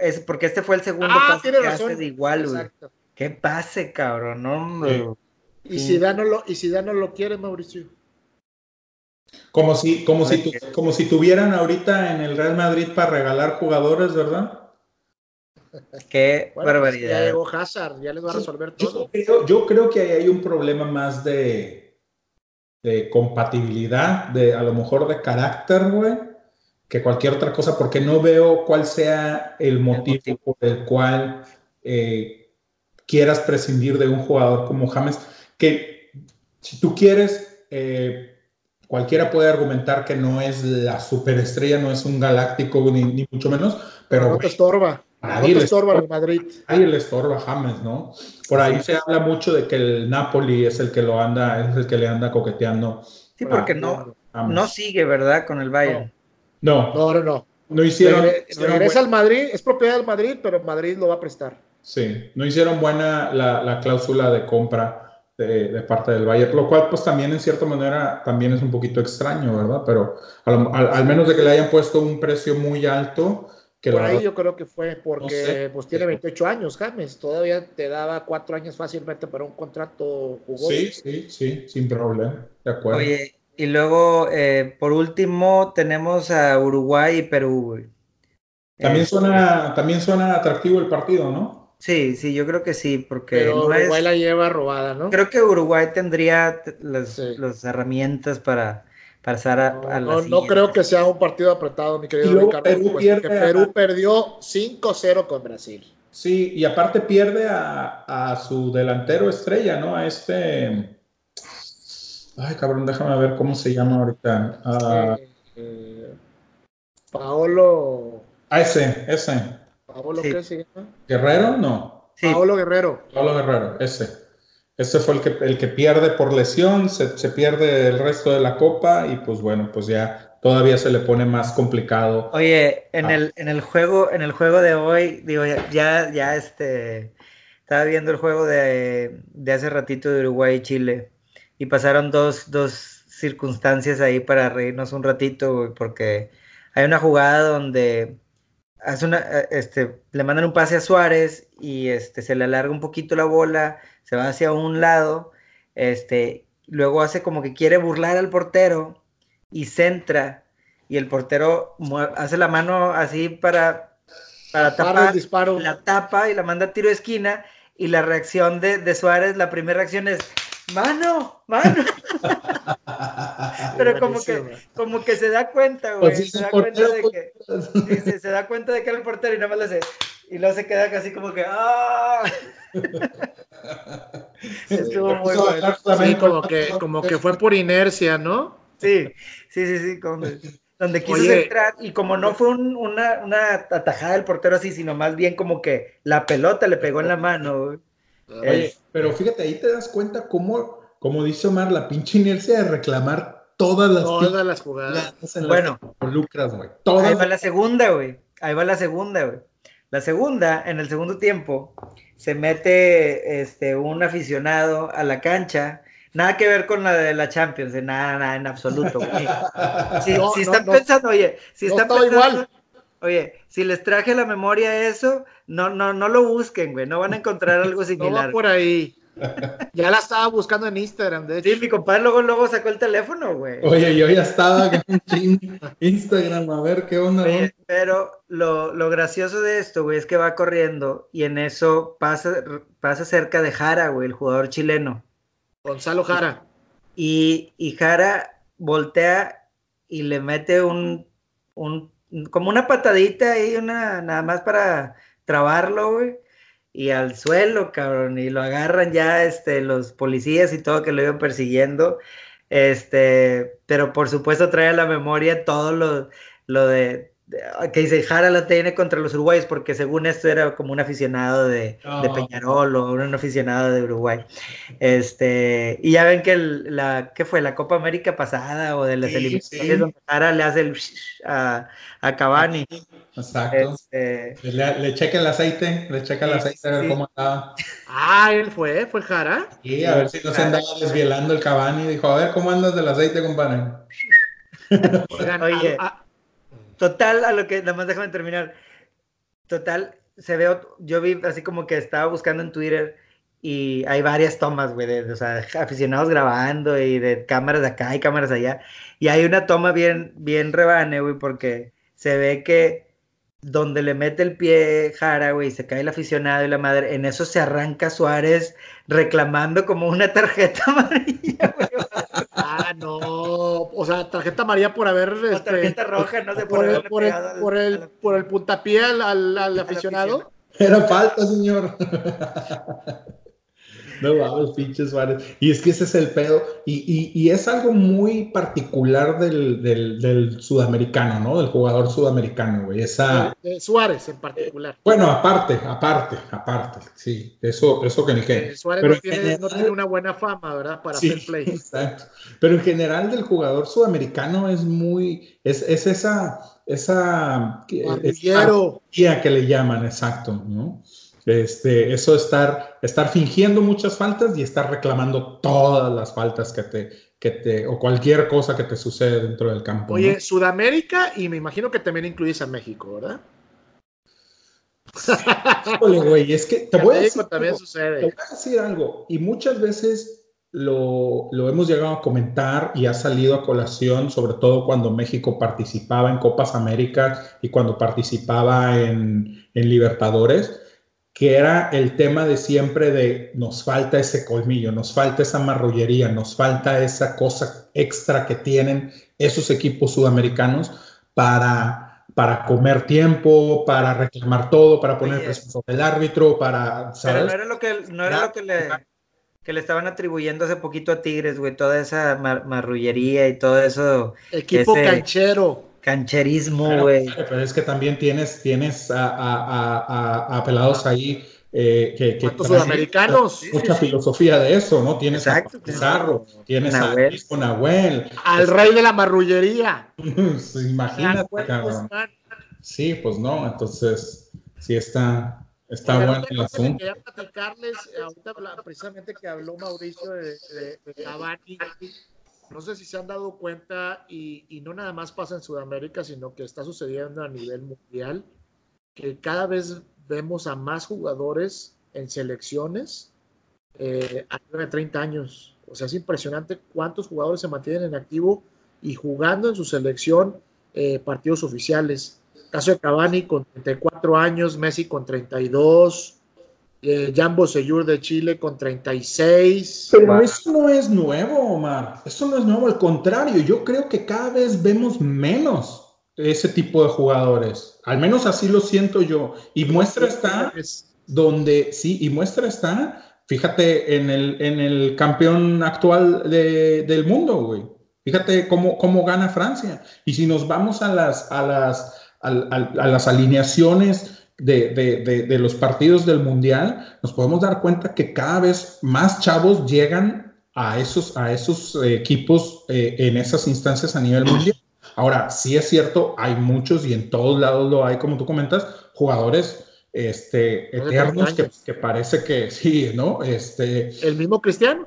Es porque este fue el segundo Ah, pase tiene que razón. hace de igual, güey. Exacto. Qué pase, cabrón, no, hombre. Sí. Y. Zidane no lo, y Zidane no lo quiere, Mauricio. Como si, como, si tu- como si tuvieran ahorita en el Real Madrid para regalar jugadores, ¿verdad? Qué Bueno, pues, ya barbaridad. llegó Hazard, ya les va a resolver Yo todo. creo, yo creo que ahí hay un problema más de, de compatibilidad, de a lo mejor de carácter, güey, que cualquier otra cosa, porque no veo cuál sea el motivo, motivo. por el cual eh, quieras prescindir de un jugador como James, que si tú quieres, eh, cualquiera puede argumentar que no es la superestrella, no es un galáctico, ni, ni mucho menos, pero no te estorba. No nadie te le estorba el Madrid. Ahí le estorba a James, ¿no? Por ahí se habla mucho de que el Napoli es el que lo anda, es el que le anda coqueteando. Sí, porque no, James. no sigue, ¿verdad? Con el Bayern. no, No, no, no. no hicieron, Regre- hicieron regresa buen- al Madrid, es propiedad del Madrid, pero Madrid lo va a prestar. sí, no hicieron buena la, la cláusula de compra de, de parte del Bayern, lo cual pues también en cierta manera también es un poquito extraño, ¿verdad? Pero a lo- al, al menos de que le hayan puesto un precio muy alto, que Por ahí verdad- yo creo que fue porque No sé. pues tiene 28 años, James. Todavía te daba cuatro años fácilmente para un contrato jugoso. sí, sí, sí, sin problema, de acuerdo. Oye, y luego, eh, por último, tenemos a Uruguay y Perú, güey. también, Eh, suena, también suena atractivo el partido, ¿no? Sí, sí, yo creo que sí, porque pero no es- Uruguay la lleva robada, ¿no? creo que Uruguay tendría las, Sí. las herramientas para pasar a, No, a la no, no creo que sea un partido apretado, mi querido Ricardo. Perú puesto pierde que a- Perú perdió 5-0 con Brasil. Sí, y aparte pierde a, a su delantero estrella, ¿no? A este. Ay, cabrón, déjame ver cómo se llama ahorita. A, Eh, eh, Paolo. a ese, ese. ¿Paolo Sí. qué se llama? ¿Guerrero? No. Sí, Paolo Guerrero. Pablo Guerrero, ese. Ese fue el que, el que pierde por lesión, se, se pierde el resto de la copa y pues bueno, pues ya todavía se le pone más complicado. Oye, en Ah. el, en el juego, en el juego de hoy, digo, ya, ya, este, estaba viendo el juego de, de hace ratito de Uruguay y Chile, y pasaron dos, dos circunstancias ahí para reírnos un ratito, güey, porque hay una jugada donde hace una, eh, este, le mandan un pase a Suárez y este, se le alarga un poquito la bola, se va hacia un lado, este, luego hace como que quiere burlar al portero y centra y el portero hace la mano así para, para Para el tapar, disparo. la tapa y la manda a tiro de esquina y la reacción de, de Suárez, la primera reacción es mano, mano, pero como que, como que se da cuenta, güey, Pues sí, se da cuenta de que, sí, se, se da cuenta de que era el portero y nada más le hace, y luego se queda así como que, ¡ah! Estuvo muy bueno. Sí, como que, como que fue por inercia, ¿no? Sí, sí, sí, sí, como- donde quiso Oye. centrar y como no fue un- una, una atajada del portero así, sino más bien como que la pelota le pegó en la mano. güey. Oye, pero fíjate, ahí te das cuenta cómo, como dice Omar, la pinche inercia de reclamar todas las Todas las jugadas. en las Bueno. involucras, güey. Ahí va la segunda, güey. Ahí va la segunda, güey. La segunda, en el segundo tiempo, se mete este, un aficionado a la cancha. Nada que ver con la de la Champions, de nada, nada, en absoluto, güey. Si, No, si no, están no. pensando, oye, si No están pensando, igual. oye, si les traje a la memoria eso, no, no, no lo busquen, güey, no van a encontrar algo No similar. va por ahí. Ya la estaba buscando en Instagram, de hecho. Sí, mi compadre luego, luego sacó el teléfono, güey. Oye, yo ya estaba en Instagram a ver qué onda. Oye, pero lo, lo gracioso de esto, güey, es que va corriendo y en eso pasa, pasa cerca de Jara, güey, el jugador chileno. Gonzalo Jara. Y, y Jara voltea y le mete un, un, como una patadita ahí, una, nada más para trabarlo, güey. Y al suelo, cabrón, y lo agarran ya este, los policías y todo que lo iban persiguiendo. Este, pero por supuesto trae a la memoria todo lo, lo de que dice Jara lo tiene contra los uruguayos porque según esto era como un aficionado de, de Peñarol o un aficionado de Uruguay. Este, y ya ven que la, ¿qué fue? La Copa América pasada o de las eliminatorias donde Jara le hace el a, a Cavani. Exacto. Este, le, le, checa el aceite, le checa el aceite a ver cómo estaba. Ah, él fue, fue Jara. Sí, a ver si no se andaba desvielando el Cavani. Dijo, a ver cómo andas del aceite, compadre. Oye, Total, a lo que, nada más déjame terminar. Total, se ve, yo vi así como que estaba buscando en Twitter y hay varias tomas, güey, de, o sea, aficionados grabando y de cámaras de acá y cámaras allá. Y hay una toma bien, bien rebane, güey, porque se ve que donde le mete el pie Jara, güey, se cae el aficionado y la madre, en eso se arranca Suárez reclamando como una tarjeta amarilla, güey. No. O sea, tarjeta amarilla por haber. Este, tarjeta roja, no sé, por, el, por, el, por, el, por el puntapié al, al aficionado. Era falta, señor. No vamos, pinches Suárez. Y es que ese es el pedo. Y, y, y es algo muy particular del, del, del, sudamericano, ¿no? Del jugador sudamericano, güey. Esa... De Suárez en particular. Bueno, aparte, aparte, aparte. Sí, eso, eso que ni que. Suárez Pero no, tiene, general... no, tiene, una buena fama, ¿verdad? Para sí, hacer play. Exacto. Pero en general del jugador sudamericano es muy. Es, es esa. Esa. Esa que le llaman, exacto, ¿no? Este, eso estar, estar fingiendo muchas faltas y estar reclamando todas las faltas que te, que te, o cualquier cosa que te sucede dentro del campo. Oye, ¿no? Sudamérica y me imagino que también incluyes a México, ¿verdad? Híjole, güey, es que te voy, a decir también algo, sucede. te voy a decir algo, y muchas veces lo, lo, hemos llegado a comentar y ha salido a colación, sobre todo cuando México participaba en Copas Américas y cuando participaba en, en Libertadores que era el tema de siempre de nos falta ese colmillo, nos falta esa marrullería, nos falta esa cosa extra que tienen esos equipos sudamericanos para, para comer tiempo, para reclamar todo, para poner presión sobre el árbitro, para... ¿sabes? Pero no era lo que, no era lo que le, que le estaban atribuyendo hace poquito a Tigres, güey, toda esa mar marrullería y todo eso. Equipo ese... canchero cancherismo, güey. Pero, pero, es que también tienes, tienes a, a, a, a pelados ahí eh, que, que sudamericanos? Mucha sí, filosofía de eso, ¿no? Tienes Exacto, a Pizarro, tienes Nahuel. a Disco Nahuel. Al es, rey de la marrullería. Imagínate, cabrón. Sí, pues no, entonces sí está, está bueno el asunto. Quería platicarles, ahorita precisamente que habló Mauricio de, de, de Cavani, no sé si se han dado cuenta y, y, no nada más pasa en Sudamérica, sino que está sucediendo a nivel mundial, que cada vez vemos a más jugadores en selecciones eh, a de 30 años. O sea, es impresionante cuántos jugadores se mantienen en activo y jugando en su selección eh, partidos oficiales. Caso de Cavani con 34 años, Messi con 32, eh, Jambo Seyur de Chile con 36. Pero wow. eso no es nuevo, Omar. Eso no es nuevo, al contrario, yo creo que cada vez vemos menos ese tipo de jugadores. Al menos así lo siento yo. Y muestra está donde, sí, y muestra está, fíjate, en el, en el campeón actual de, del mundo, güey. Fíjate cómo, cómo gana Francia. Y si nos vamos a las, a las, a, a, a las alineaciones de, de, de, de, los partidos del Mundial, nos podemos dar cuenta que cada vez más chavos llegan a esos, a esos equipos eh, en esas instancias a nivel mundial. Ahora, sí es cierto, hay muchos y en todos lados lo hay, como tú comentas, jugadores este, eternos que, que, parece que sí, ¿no? Este, ¿El mismo Cristiano?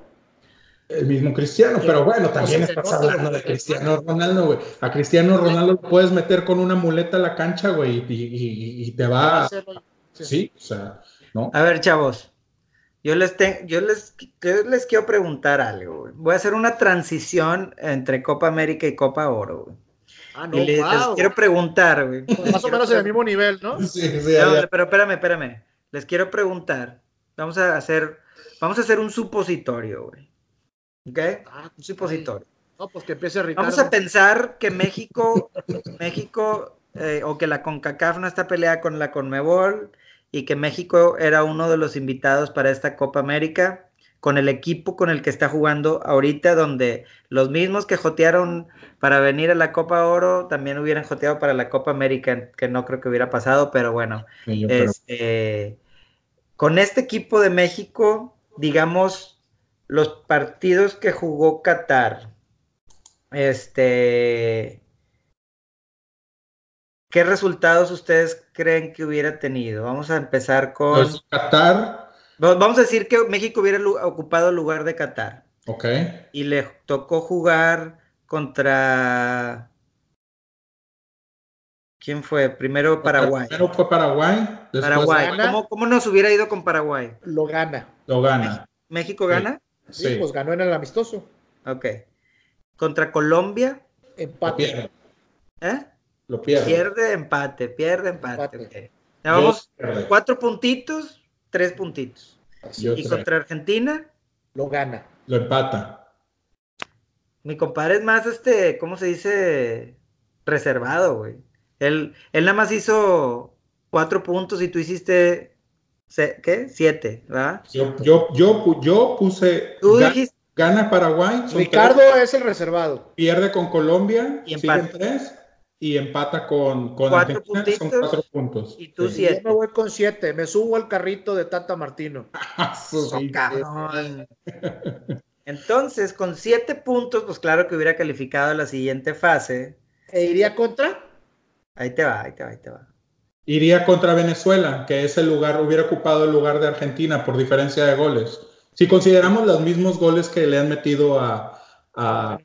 El mismo Cristiano, pero bueno, también estás hablando de Cristiano Ronaldo, güey. A Cristiano Ronaldo lo puedes meter con una muleta a la cancha, güey, y, y, y, te va. Sí, o sea, ¿no? A ver, chavos, yo les, te, yo les, yo les quiero preguntar algo, güey. Voy a hacer una transición entre Copa América y Copa Oro, güey. Ah, no, y les, wow. les quiero preguntar, güey. Pues más o menos en el mismo nivel, ¿no? Sí, sí, no, pero espérame, espérame. Les quiero preguntar. Vamos a hacer, vamos a hacer un supositorio, güey. ¿Ok? Ah, un supositorio. No, pues que empiece Ricardo. Vamos a pensar que México, México, eh, o que la CONCACAF no está peleada con la CONMEBOL y que México era uno de los invitados para esta Copa América. con el equipo con el que está jugando ahorita, donde los mismos que jotearon para venir a la Copa Oro también hubieran joteado para la Copa América, que no creo que hubiera pasado, pero bueno, este, con este equipo de México, digamos, los partidos que jugó Qatar, este, ¿qué resultados ustedes creen que hubiera tenido? Vamos a empezar con... Qatar Vamos a decir que México hubiera ocupado el lugar de Qatar. Ok. Y le tocó jugar contra. ¿Quién fue? Primero Paraguay. Primero fue Paraguay. Paraguay. ¿Cómo, nos hubiera ido con Paraguay? Lo gana. Lo gana. ¿México gana? Sí, pues ganó en el amistoso. Ok. ¿Contra Colombia? Empate. ¿Eh? Lo pierde. Pierde, empate, pierde, empate. Vamos, cuatro puntitos tres puntitos. y contra Argentina. Lo gana. Lo empata. Mi compadre es más, este, ¿cómo se dice? Reservado, güey. Él, él nada más hizo cuatro puntos y tú hiciste, ¿qué? Siete, ¿verdad? Yo, yo, yo, puse... Tú dijiste... Gana Paraguay. Ricardo es el reservado. Pierde con Colombia. Y empata. tres y empata con, con cuatro son cuatro puntos. Y tú siete. Yo me voy con siete, me subo al carrito de Tata Martino. Entonces, con siete puntos, pues claro que hubiera calificado a la siguiente fase. ¿E iría contra? Ahí te va, ahí te va, ahí te va. Iría contra Venezuela, que es el lugar, hubiera ocupado el lugar de Argentina por diferencia de goles. Si consideramos los mismos goles que le han metido a, a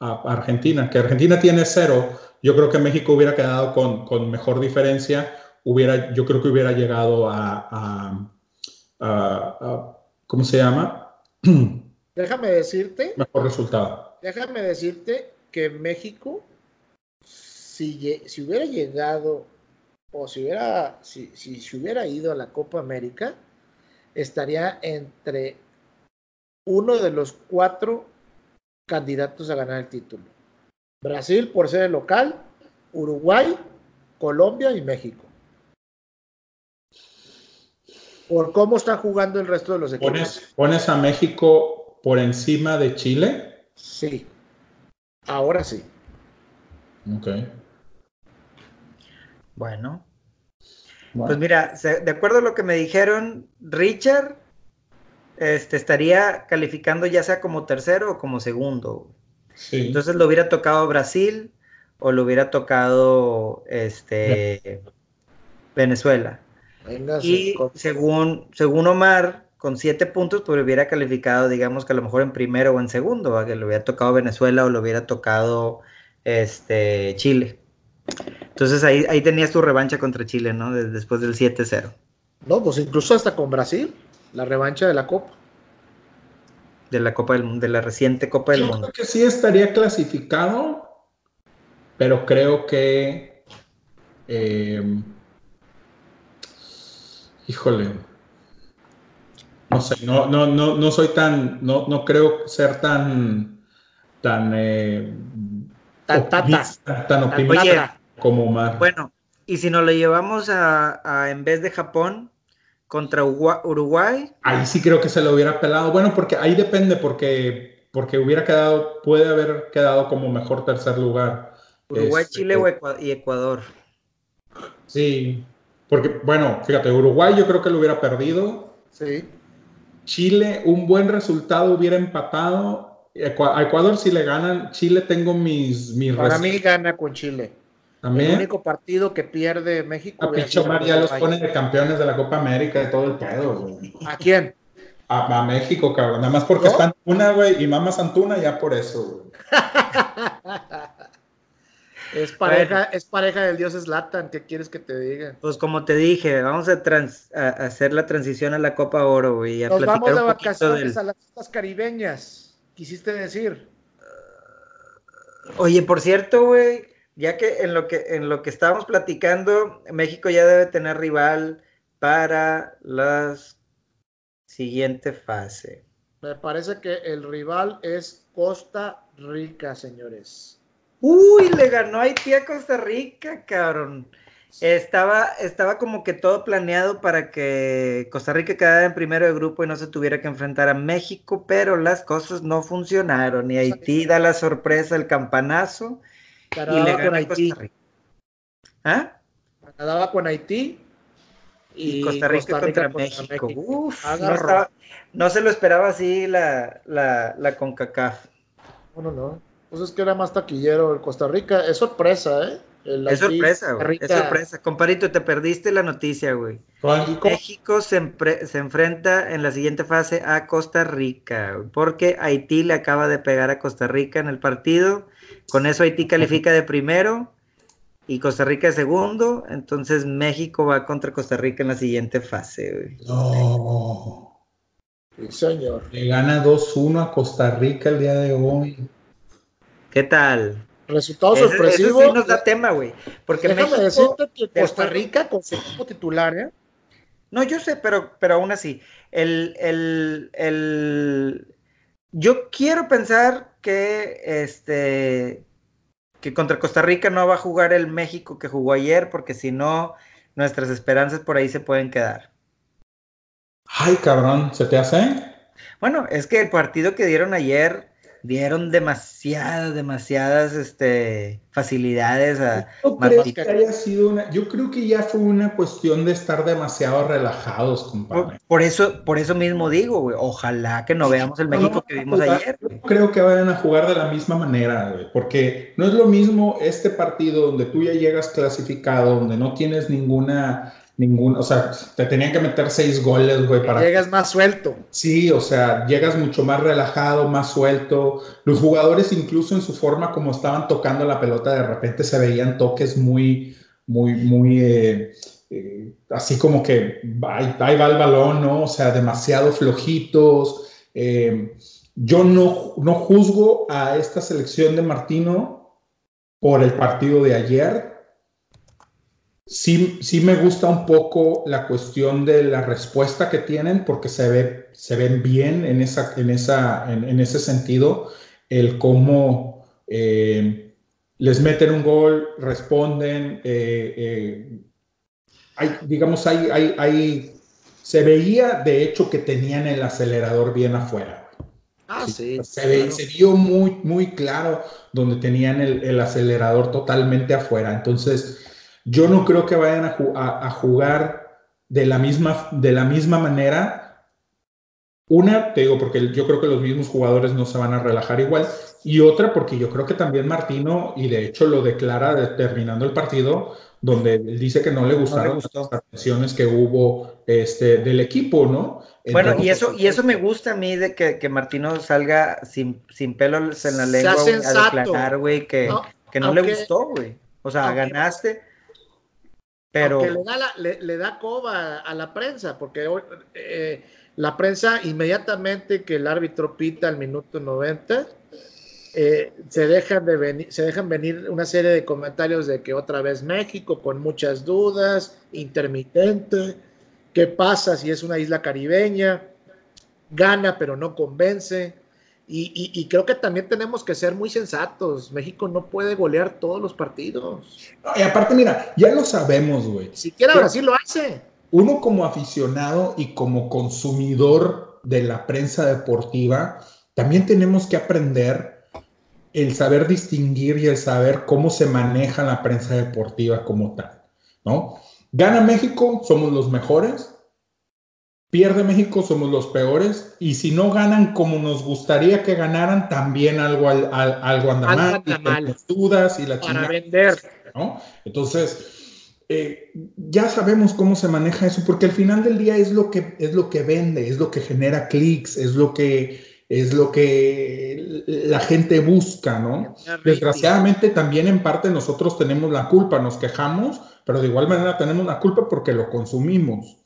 a Argentina, que Argentina tiene cero, yo creo que México hubiera quedado con, mejor diferencia, hubiera, yo creo que hubiera llegado a, ¿cómo se llama? Déjame decirte. Mejor resultado. Déjame decirte que México, si, si hubiera llegado o si hubiera, si, si, si hubiera ido a la Copa América, estaría entre uno de los cuatro candidatos a ganar el título. Brasil por ser el local, Uruguay, Colombia y México. Por cómo está jugando el resto de los equipos. ¿Pones, a México por encima de Chile? Sí. Ahora sí. Ok. Bueno. bueno. Pues mira, de acuerdo a lo que me dijeron, Richard este, estaría calificando ya sea como tercero o como segundo. Entonces lo hubiera tocado Brasil o lo hubiera tocado este, Venezuela. y según, según Omar, con siete puntos, pues hubiera calificado, digamos que a lo mejor en primero o en segundo, que le hubiera tocado Venezuela o le hubiera tocado este, Chile. Entonces ahí, ahí tenías tu revancha contra Chile, ¿no? Después del 7-0. No, pues incluso hasta con Brasil la revancha de la Copa. De la Copa del de la reciente Copa del Yo Mundo. Creo que sí estaría clasificado, pero creo que. Eh, híjole. No sé, no, no, no, no soy tan. No, no creo ser tan. tan. Eh, tan, tan, optimista como Omar. Bueno, y si nos lo llevamos a, a en vez de Japón, contra Uruguay. Ahí sí creo que se lo hubiera pelado. Bueno, porque ahí depende, porque, porque hubiera quedado, puede haber quedado como mejor tercer lugar. Uruguay, este, Chile y Ecuador. Sí, porque, bueno, fíjate, Uruguay yo creo que lo hubiera perdido. Sí. Chile, un buen resultado hubiera empatado. a Ecuador si le ganan, Chile tengo mis... mis Para mí gana con Chile. El único partido que pierde México. A Picho ya los pone de campeones de la Copa América y todo el pedo, ¿A quién? A, México, cabrón. Nada más porque están una, güey, y Mama Santuna, ya por eso, es pareja, es pareja del dios Slatan, ¿qué quieres que te diga? Pues como te dije, vamos a, hacer la transición a la Copa Oro, güey. Nos vamos de vacaciones a las islas caribeñas, quisiste decir. Oye, por cierto, güey, ya que en lo que en lo que estábamos platicando, México ya debe tener rival para la siguiente fase. Me parece que el rival es Costa Rica, señores. Uy, le ganó Haití a Costa Rica, cabrón. Estaba, estaba como que todo planeado para que Costa Rica quedara en primero de grupo y no se tuviera que enfrentar a México, pero las cosas no funcionaron y Haití da la sorpresa, el campanazo y le gana a Costa Rica. ¿Ah? Canadá con Haití y, Costa, Rica contra, México. Uf, no, se lo esperaba así la, la, la CONCACAF. No, no, no. Pues es que era más taquillero el Costa Rica. Es sorpresa, ¿eh? Es sorpresa, güey. Es sorpresa. Comparito, te perdiste la noticia, güey. México se, se, enfrenta en la siguiente fase a Costa Rica, porque Haití le acaba de pegar a Costa Rica en el partido. Con eso Haití califica de primero y Costa Rica de segundo. Entonces México va contra Costa Rica en la siguiente fase, güey. No. Sí, señor. Le gana 2-1 a Costa Rica el día de hoy. ¿Qué tal? Resultado sorpresivo. Eso sí nos da tema, güey. Porque Déjame México, decirte que Costa Rica con su equipo titular, ¿eh? No, yo sé, pero, pero aún así, el, el, el, yo quiero pensar que este que contra Costa Rica no va a jugar el México que jugó ayer, porque si no, nuestras esperanzas por ahí se pueden quedar. Ay, cabrón, ¿se te hace? Bueno, es que el partido que dieron ayer dieron demasiadas, demasiadas este, facilidades a yo creo que haya sido una, Yo creo que ya fue una cuestión de estar demasiado relajados, compadre. Por, eso, por eso mismo digo, güey, ojalá que no veamos el México que vimos ayer. Yo creo que vayan a jugar de la misma manera, güey, porque no es lo mismo este partido donde tú ya llegas clasificado, donde no tienes ninguna ningún, o sea, te tenían que meter seis goles, güey, para... Llegas más suelto. Sí, o sea, llegas mucho más relajado, más suelto. Los jugadores incluso en su forma como estaban tocando la pelota, de repente se veían toques muy, muy, muy, eh, eh, así como que ahí, va el balón, ¿no? O sea, demasiado flojitos. Eh, yo no, no juzgo a esta selección de Martino por el partido de ayer, Sí, sí me gusta un poco la cuestión de la respuesta que tienen porque se, ve, se ven bien en, esa, en, esa, en, ese sentido, el cómo eh, les meten un gol, responden, eh, eh, hay, digamos, hay, hay, hay, se veía de hecho que tenían el acelerador bien afuera. Ah, sí. Se, se, vio muy, muy claro donde tenían el, el acelerador totalmente afuera. Entonces, yo no creo que vayan a, jugar de la, misma, de la misma manera. Una, te digo, porque yo creo que los mismos jugadores no se van a relajar igual. Y otra, porque yo creo que también Martino, y de hecho lo declara terminando el partido, donde él dice que no le gustaron las atenciones que hubo este, del equipo, ¿no? bueno, y eso, y eso me gusta a mí de que, Martino salga sin, sin pelos en la lengua a declarar, güey, que no, que no le gustó, güey. O sea, ganaste, pero... le da, coba a la prensa, porque eh, la prensa inmediatamente que el árbitro pita al minuto 90, eh, se, dejan de venir, se dejan venir una serie de comentarios de que otra vez México con muchas dudas, intermitente, qué pasa si es una isla caribeña, gana pero no convence. Y, creo que también tenemos que ser muy sensatos. México no puede golear todos los partidos. y aparte, mira, ya lo sabemos, güey. Siquiera Brasil lo hace. Uno como aficionado y como consumidor de la prensa deportiva, también tenemos que aprender el saber distinguir y el saber cómo se maneja la prensa deportiva como tal, ¿no? Gana México, somos los mejores, Pierde México, somos los peores. Y si no ganan como nos gustaría que ganaran, también algo, algo anda mal. Las dudas y la Para vender. ¿no? Entonces, eh, ya sabemos cómo se maneja eso, porque al final del día es lo que, es lo que vende, es lo que genera clics, es lo que, es lo que la gente busca, ¿no? Desgraciadamente también en parte nosotros tenemos la culpa, nos quejamos, pero de igual manera tenemos la culpa porque lo consumimos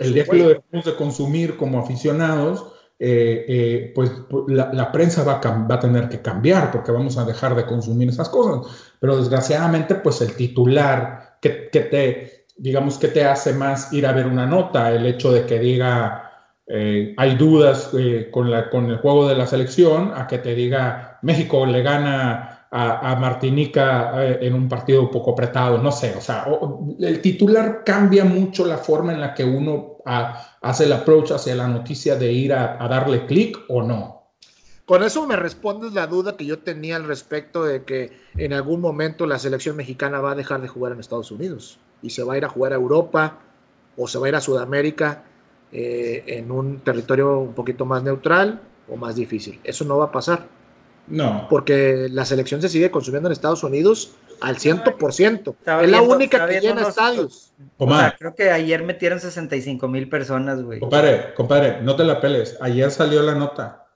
el día que lo dejemos de consumir como aficionados, eh, eh, pues, pues la, prensa va a, va a, tener que cambiar porque vamos a dejar de consumir esas cosas. Pero desgraciadamente, pues el titular que, que te, digamos, que te hace más ir a ver una nota, el hecho de que diga eh, hay dudas con, la, con el juego de la selección, a que te diga México le gana a, Martinica eh, en un partido poco apretado, no sé, o sea, el titular cambia mucho la forma en la que uno hace el approach hacia la noticia de ir a, darle clic o no. Con eso me respondes la duda que yo tenía al respecto de que en algún momento la selección mexicana va a dejar de jugar en Estados Unidos y se va a ir a jugar a Europa o se va a ir a Sudamérica eh, en un territorio un poquito más neutral o más difícil. Eso no va a pasar. No. Porque la selección se sigue consumiendo en Estados Unidos al 100%. es la única que llena estadios. Omar, creo que ayer metieron 65 mil personas, güey. Compadre, compadre, no te la peles. Ayer salió la nota.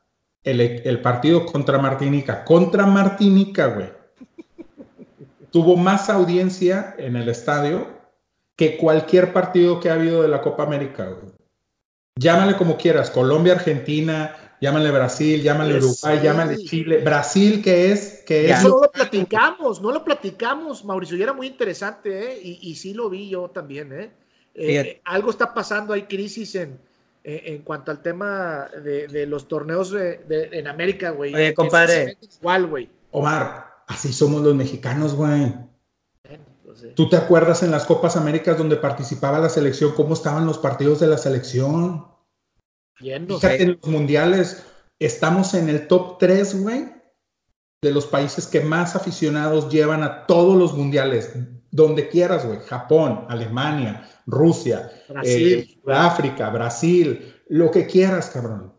El, el partido contra Martinica. Contra Martinica, güey. tuvo más audiencia en el estadio que cualquier partido que ha habido de la Copa América, güey. Llámale como quieras, Colombia, Argentina, llámale Brasil, llámale Uruguay, llámale Chile. Brasil, que es? Que Eso no lo platicamos, no lo platicamos, Mauricio, y era muy interesante, ¿eh? y, sí lo vi yo también. ¿eh? eh algo está pasando, hay crisis en, eh, en cuanto al tema de, los torneos en América, güey. Oye, compadre. Igual, güey. Omar, así somos los mexicanos, güey. Pues ¿Tú te acuerdas en las Copas Américas donde participaba la selección, cómo estaban los partidos de la selección? Fíjate, en los mundiales estamos en el top 3, güey, de los países que más aficionados llevan a todos los mundiales, donde quieras, güey. Japón, Alemania, Rusia, Brasil. Eh, África, Brasil, lo que quieras, cabrón.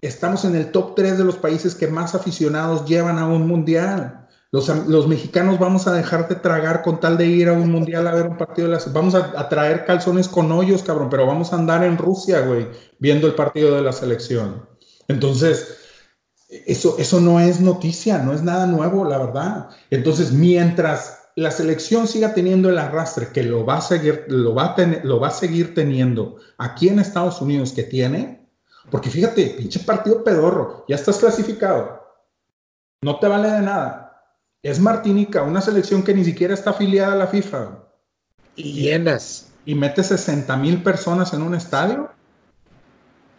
Estamos en el top 3 de los países que más aficionados llevan a un mundial. Los, mexicanos vamos a dejar de tragar con tal de ir a un mundial a ver un partido de la Vamos a, traer calzones con hoyos, cabrón, pero vamos a andar en Rusia, güey, viendo el partido de la selección. Entonces, eso, eso no es noticia, no es nada nuevo, la verdad. Entonces, mientras la selección siga teniendo el arrastre que lo va a seguir, lo va a, lo va a seguir teniendo aquí en Estados Unidos que tiene, porque fíjate, pinche partido pedorro, ya estás clasificado, no te vale de nada es Martinica, una selección que ni siquiera está afiliada a la FIFA. Y llenas. Y mete 60 mil personas en un estadio.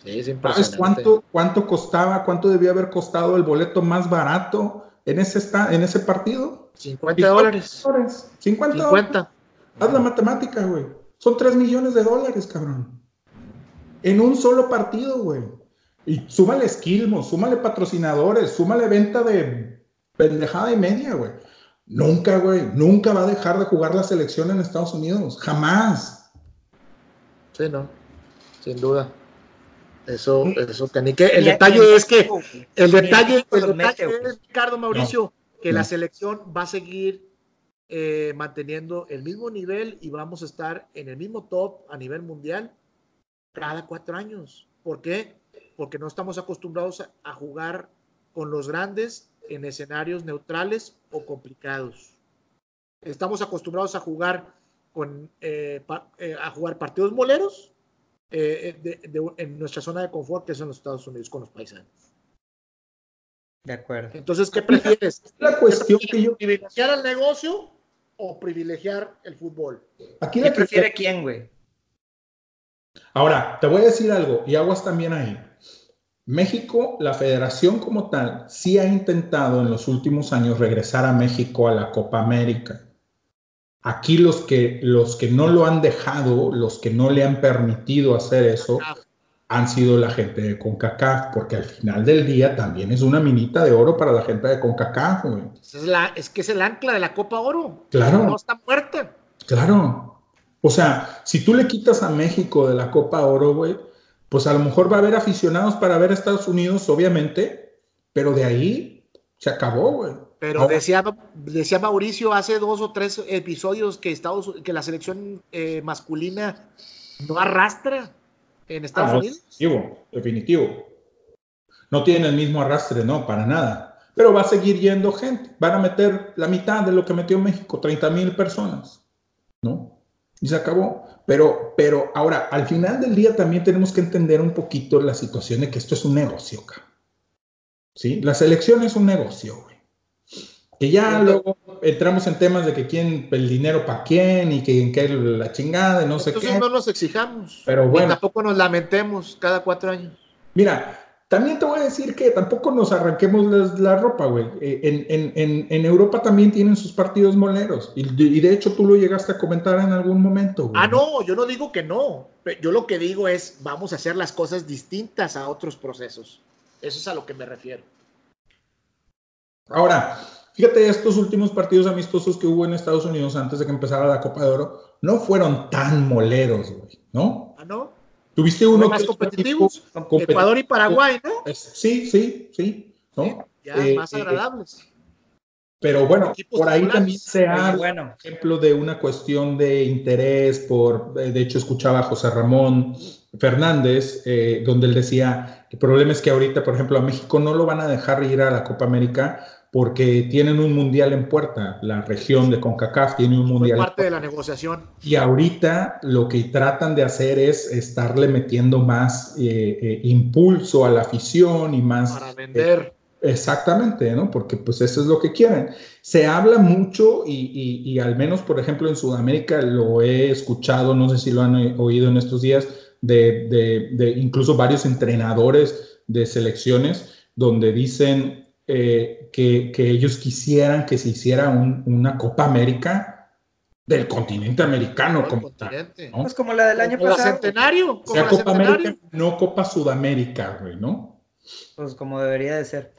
Sí, es ¿Sabes cuánto, cuánto costaba, cuánto debía haber costado el boleto más barato en ese, en ese partido? 50 dólares. 50, 50. Haz la matemática, güey. Son 3 millones de dólares, cabrón. En un solo partido, güey. Y súmale esquilmos, súmale patrocinadores, súmale venta de pendejada y media, güey. Nunca, güey, nunca va a dejar de jugar la selección en Estados Unidos, jamás. Sí, no, sin duda. Eso, eso que ni que. El detalle es que, el detalle, el detalle es, Ricardo Mauricio, que la selección va a seguir eh, manteniendo el mismo nivel y vamos a estar en el mismo top a nivel mundial cada cuatro años. ¿Por qué? Porque no estamos acostumbrados a jugar con los grandes en escenarios neutrales o complicados. Estamos acostumbrados a jugar con eh, eh, a jugar partidos moleros eh, en nuestra zona de confort, que son los Estados Unidos, con los paisanos. De acuerdo. Entonces, ¿qué prefieres? La cuestión que yo... ¿Privilegiar el negocio o privilegiar el fútbol? Aquí ¿Qué prefiere quién, güey? Ahora, te voy a decir algo, y aguas también ahí. México, la federación como tal, sí ha intentado en los últimos años regresar a México a la Copa América. Aquí los que, los que no lo han dejado, los que no le han permitido hacer eso, han sido la gente de CONCACAF, porque al final del día también es una minita de oro para la gente de CONCACAF, Es, que es el ancla de la Copa Oro. Claro. No está muerta. Claro. O sea, si tú le quitas a México de la Copa Oro, güey, pues a lo mejor va a haber aficionados para ver a Estados Unidos, obviamente, pero de ahí se acabó, güey. Pero decía, decía Mauricio hace dos o tres episodios que, Estados, que la selección eh, masculina no arrastra en Estados ah, Unidos. Definitivo, definitivo. No tiene el mismo arrastre, no, para nada. Pero va a seguir yendo gente. Van a meter la mitad de lo que metió México, 30 mil personas, ¿no? Y se acabó. Pero, pero ahora, al final del día también tenemos que entender un poquito la situación de que esto es un negocio, ¿Sí? La selección es un negocio, güey. Que ya luego entramos en temas de que quién, el dinero para quién y que en qué la chingada y no sé qué. Entonces no nos exijamos. Pero bueno. tampoco nos lamentemos cada cuatro años. Mira, también te voy a decir que tampoco nos arranquemos la, ropa, güey. Eh, en, en, en, Europa también tienen sus partidos moleros. Y, y, de hecho tú lo llegaste a comentar en algún momento, güey. Ah, no, yo no digo que no. Yo lo que digo es, vamos a hacer las cosas distintas a otros procesos. Eso es a lo que me refiero. Ahora, fíjate, estos últimos partidos amistosos que hubo en Estados Unidos antes de que empezara la Copa de Oro no fueron tan moleros, güey, ¿no? Tuviste uno más competitivos, Ecuador y Paraguay, ¿no? Sí, sí, sí, ¿no? ya eh, más eh, agradables. Pero bueno, por ahí también se habla, bueno. por ejemplo, de una cuestión de interés, por, eh, de hecho escuchaba a José Ramón Fernández, donde él decía, el problema es que ahorita, por ejemplo, a México no lo van a dejar ir a la Copa América porque tienen un mundial en puerta, la región de CONCACAF tiene un mundial. Fue parte de la negociación. Y ahorita lo que tratan de hacer es estarle metiendo más eh, eh, impulso a la afición y más... Para vender. Eh, exactamente, ¿no? Porque pues eso es lo que quieren. Se habla mucho y, y, al menos, por ejemplo, en Sudamérica lo he escuchado, no sé si lo han oído en estos días, de, de, de incluso varios entrenadores de selecciones donde dicen eh, que, ellos quisieran que se hiciera una Copa América del continente americano. como, pues como la del año pasado. Centenario. Como sea Copa América, no Copa Sudamérica, ¿no? Pues como debería de ser.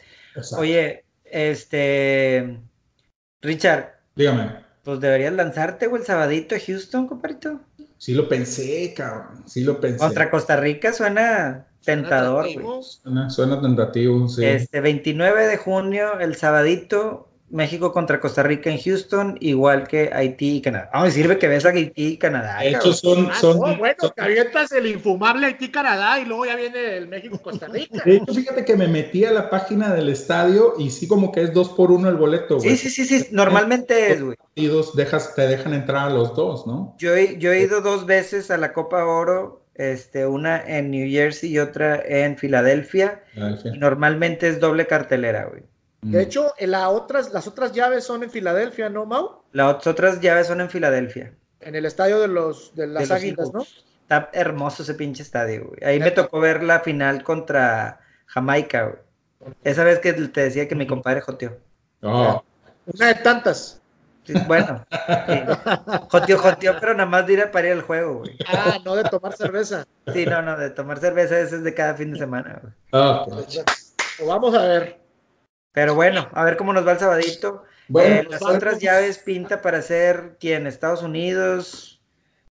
Oye, este. Richard. Dígame. Pues deberías lanzarte, güey, el sabadito a Houston, compadrito. Sí lo pensé, cabrón. Sí lo pensé. Contra Costa Rica suena tentador. Suena, tentativo, sí. Este 29 de junio, el sabadito, México contra Costa Rica en Houston, igual que Haití y Canadá. Vamos, sirve que ves a Haití y Canadá. Estos son, ah, bueno, que avientas el infumable Haití Canadá y luego ya viene el México Costa Rica. De hecho, fíjate que me metí a la página del estadio y sí como que es dos por uno el boleto, güey. Sí, sí, sí, sí, normalmente es, güey. Y dos dejas, te dejan entrar a los dos, ¿no? Yo yo he ido dos veces a la Copa Oro este, una en New Jersey y otra en Filadelfia. normalmente es doble cartelera, güey. Mm. De hecho, la otras, las otras llaves son en Filadelfia, ¿no, Mau? Las otras llaves son en Filadelfia. En el estadio de los de las Águilas, ¿no? Está hermoso ese pinche estadio, güey. Ahí me tocó ver la final contra Jamaica, güey. Esa vez que te decía que mi compadre joteó. Oh. Una de tantas bueno, joteó, joteó, pero nada más para ir al juego, güey. Ah, no de tomar cerveza. Sí, no, no, de tomar cerveza ese es de cada fin de semana, güey. Ah, vamos a ver. Pero bueno, a ver cómo nos va el sabadito. Bueno, eh, las otras llaves pinta para ser quién, Estados Unidos,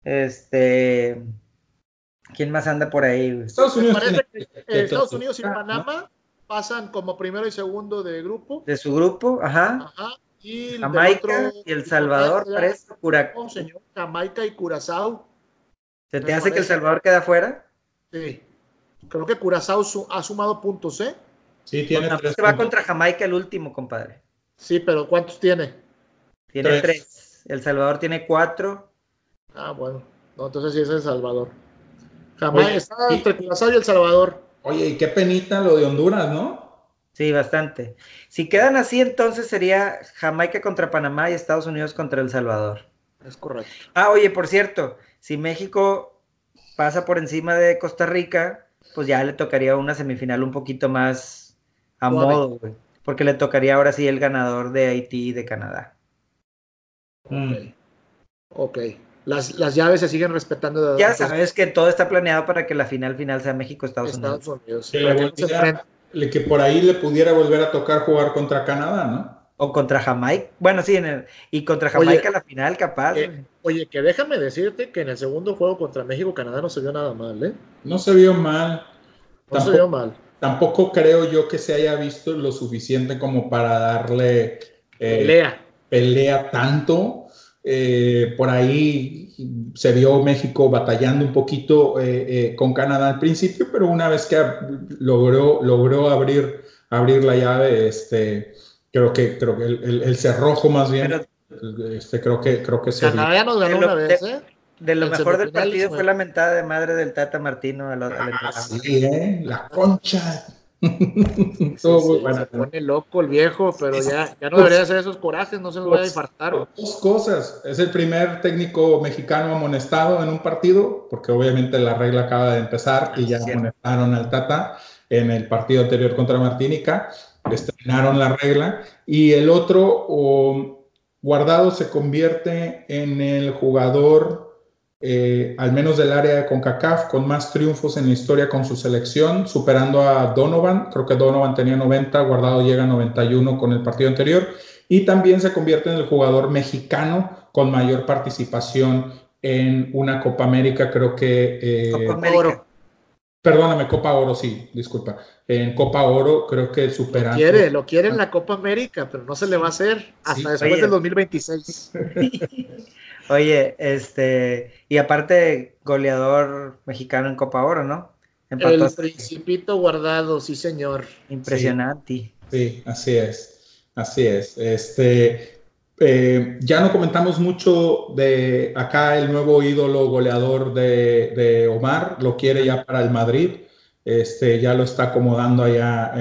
este, ¿quién más anda por ahí? Estados Unidos, eh, Estados Unidos y Panamá pasan como primero y segundo de grupo. De su grupo, ajá. Ajá. Y Jamaica y El Salvador, preso, Curazao. señor, Jamaica y Curazao. ¿Se te hace que El Salvador queda fuera? Sí. Creo que Curazao ha sumado puntos, ¿eh? Sí, tiene tres. Se va contra Jamaica el último, compadre. Sí, pero ¿cuántos tiene? Tiene tres. El Salvador tiene cuatro. Ah, bueno. entonces sí es El Salvador. Jamaica está entre Curazao y El Salvador. Oye, y qué penita lo de Honduras, ¿no? Sí, bastante. Si quedan así, entonces sería Jamaica contra Panamá y Estados Unidos contra El Salvador. Es correcto. Ah, oye, por cierto, si México pasa por encima de Costa Rica, pues ya le tocaría una semifinal un poquito más a modo, güey. Porque le tocaría ahora sí el ganador de Haití y de Canadá. Ok. Ok. Las, llaves se siguen respetando. ya sabes que todo está planeado para que la final final sea México-Estados Unidos. Estados Unidos. Sí, que por ahí le pudiera volver a tocar jugar contra Canadá, ¿no? O contra Jamaica. Bueno, sí, y contra Jamaica la final, capaz. oye, que déjame decirte que en el segundo juego contra México, Canadá no se vio nada mal, ¿eh? No se vio mal. No se vio mal. Tampoco creo yo que se haya visto lo suficiente como para darle eh, pelea. pelea tanto. Eh, por ahí se vio México batallando un poquito eh, eh, con Canadá al principio, pero una vez que logró, logró abrir, abrir la llave, este, creo que, creo que el, cerrojo más bien, este, creo que, creo que se Canadá ya nos ganó una vez, ¿eh? De lo mejor del partido fue la mentada de madre del Tata Martino a ah, sí, La concha se pone loco el viejo, pero ya, ya no debería hacer esos corajes, no se lo voy a infartar. Dos cosas. Es el primer técnico mexicano amonestado en un partido, porque obviamente la regla acaba de empezar y ya amonestaron al Tata. en el partido anterior contra Martinica, estrenaron la regla, y el otro, Guardado se convierte en el jugador, eh, al menos del área de CONCACAF, con más triunfos en la historia con su selección, superando a Donovan. Creo que Donovan tenía 90, Guardado llega a 91 con el partido anterior. Y también se convierte en el jugador mexicano con mayor participación en una Copa América, creo que... Eh, Copa Oro. Perdóname, Copa Oro, sí, disculpa. En Copa Oro creo que superando... Lo quiere, lo quiere en la Copa América, pero no se le va a hacer hasta después del 2026. Oye, este, y aparte goleador mexicano en Copa Oro, ¿no? El principito guardado, sí señor. Impresionante. Sí, así es, así es. Este, eh, ya no comentamos mucho de acá el nuevo ídolo goleador de, Omar, lo quiere ya para el Madrid, este, ya lo está acomodando allá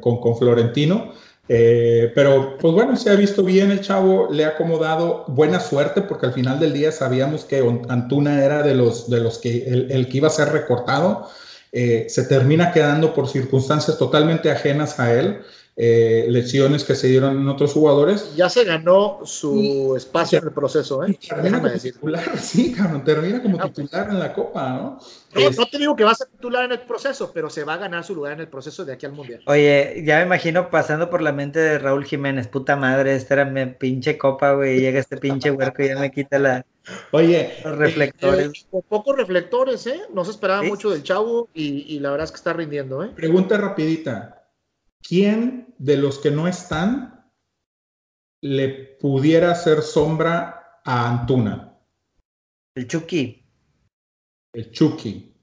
con, Florentino. Eh, pero pues bueno, se ha visto bien el chavo, le ha acomodado buena suerte porque al final del día sabíamos que Antuna era de los, de los que el, que iba a ser recortado. Eh, se termina quedando por circunstancias totalmente ajenas a él. Eh, lesiones que se dieron en otros jugadores. Ya se ganó su espacio en el proceso, ¿eh? Déjame decir. Titular, sí, cabrón, termina como ah, pues. titular en la Copa, ¿no? No, te digo que va a ser titular en el proceso, pero se va a ganar su lugar en el proceso de aquí al Mundial. Oye, ya me imagino pasando por la mente de Raúl Jiménez, puta madre, esta era mi pinche copa, güey, llega este pinche huerco y ya me quita la... Oye, los reflectores. Eh, pocos reflectores, ¿eh? No se esperaba mucho del chavo y, y la verdad es que está rindiendo, ¿eh? Pregunta rapidita. ¿Quién de los que no están le pudiera hacer sombra a Antuna? El Chucky. El Chucky.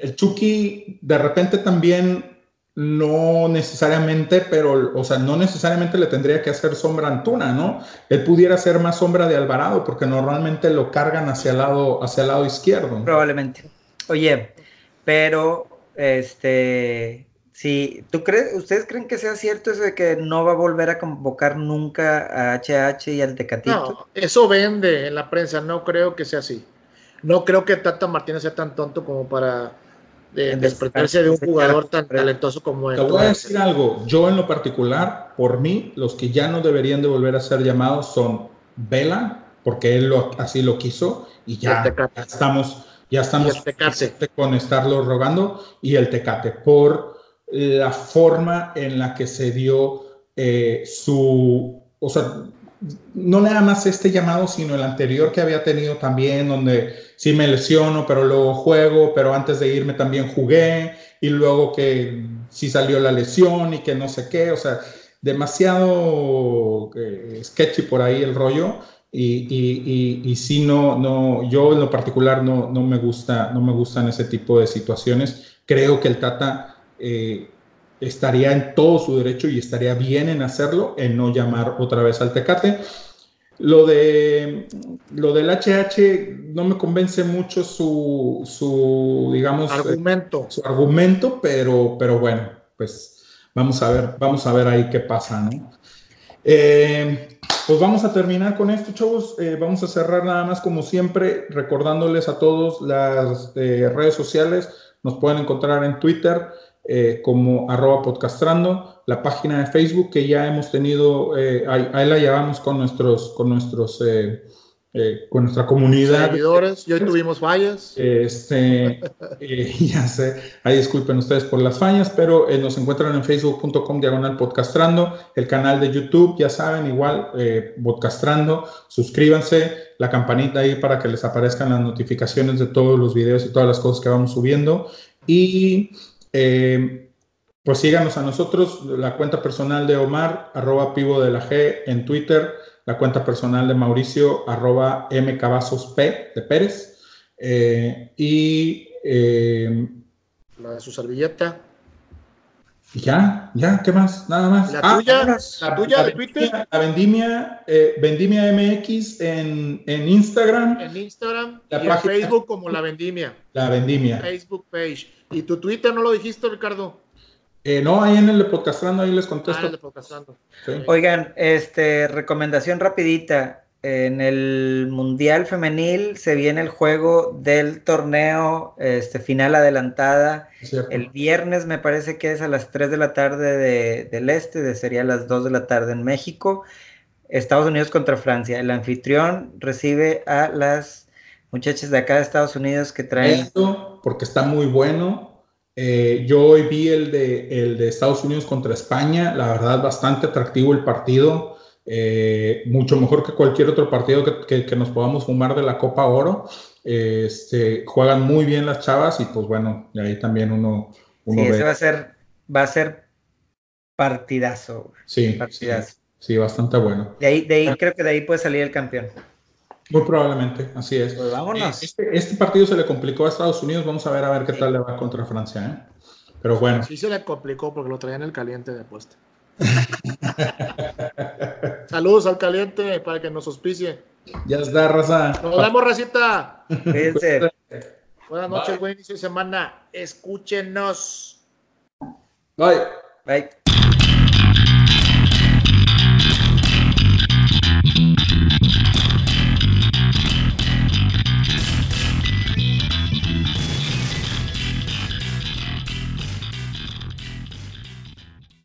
El Chucky de repente también no necesariamente, pero, o sea, no necesariamente le tendría que hacer sombra a Antuna, ¿no? Él pudiera ser más sombra de Alvarado, porque normalmente lo cargan hacia el lado, hacia el lado izquierdo. Probablemente. Oye, pero este Sí, ¿tú crees, ustedes creen que sea cierto eso de que no va a volver a convocar nunca a HH y al Tecatito? No, eso vende en la prensa, no creo que sea así. No creo que Tata Martínez sea tan tonto como para eh, desprenderse de un jugador tan talentoso como él. Te voy a decir algo, yo en lo particular, por mí, los que ya no deberían de volver a ser llamados son Vela, porque él lo, así lo quiso, y ya, estamos, ya estamos con estarlo rogando, y el Tecate, por la forma en la que se dio eh, su, o sea, no nada más este llamado, sino el anterior que había tenido también, donde sí me lesiono, pero luego juego, pero antes de irme también jugué, y luego que sí salió la lesión y que no sé qué, o sea, demasiado eh, sketchy por ahí el rollo. Y, y, y, no, no, yo en lo particular no, no, me gusta, no me gustan ese tipo de situaciones. Creo que el Tata eh, estaría en todo su derecho y estaría bien en hacerlo, en no llamar otra vez al Tecate. Lo, de, lo del HH no me convence mucho su, su digamos, argumento. su argumento, pero, pero bueno, pues vamos a ver, vamos a ver ahí qué pasa, ¿no? Eh, pues vamos a terminar con esto, chavos. Eh, vamos a cerrar nada más como siempre, recordándoles a todos las redes sociales. Nos pueden encontrar en Twitter, eh, como arroba podcastrando, la página de Facebook que ya hemos tenido, eh, ahí, la llevamos con nuestros, con nuestros, eh, con nuestra comunidad. Seguidores, y hoy tuvimos fallas. Este, ya sé, ahí disculpen ustedes por las fallas, pero nos encuentran en facebook.com diagonal podcastrando, el canal de YouTube, ya saben, igual, podcastrando, suscríbanse, la campanita ahí para que les aparezcan las notificaciones de todos los videos y todas las cosas que vamos subiendo. Y eh, pues síganos a nosotros, la cuenta personal de Omar, arroba pivo de la G en Twitter, la cuenta personal de Mauricio, arroba P de Pérez. Eh, y eh, la de su servilleta. Ya, ya, ¿qué más? Nada más. La tuya, ah, la tuya de Twitter. La Vendimia, Vendimia MX en, en, Instagram. En Instagram. y en Facebook como La Vendimia. La Vendimia. Facebook page. ¿Y tu Twitter no lo dijiste, Ricardo? Eh, no, ahí en el de Podcastrando, ahí les contesto. Ah, Oigan, este, recomendación rapidita. en el Mundial Femenil se viene el juego del torneo este, final adelantada. El viernes me parece que es a las 3 de la tarde del este, de, sería a las 2 de la tarde en México. Estados Unidos contra Francia. El anfitrión recibe a las muchachas de acá de Estados Unidos que traen... Esto, porque está muy bueno. Eh, yo hoy vi el de, el de Estados Unidos contra España. La verdad, bastante atractivo el partido. Eh, mucho mejor que cualquier otro partido que, nos podamos fumar de la Copa Oro. este, juegan muy bien las chavas y pues bueno, ahí también uno, uno sí, va a ser, va a ser partidazo. Sí, Sí, bastante bueno. De ahí, de ahí creo que de ahí puede salir el campeón. Muy probablemente, así es. Pues vámonos. Eh, este, este, partido se le complicó a Estados Unidos, vamos a ver a ver qué tal le va contra Francia, ¿eh? Pero bueno. Sí se le complicó porque lo traían el caliente de apuesta. Saludos al caliente para que nos auspicie. Ya está, raza. Nos vemos, racita. Fíjense. Buenas noches, buen inicio de semana. Escúchenos. Bye. Bye.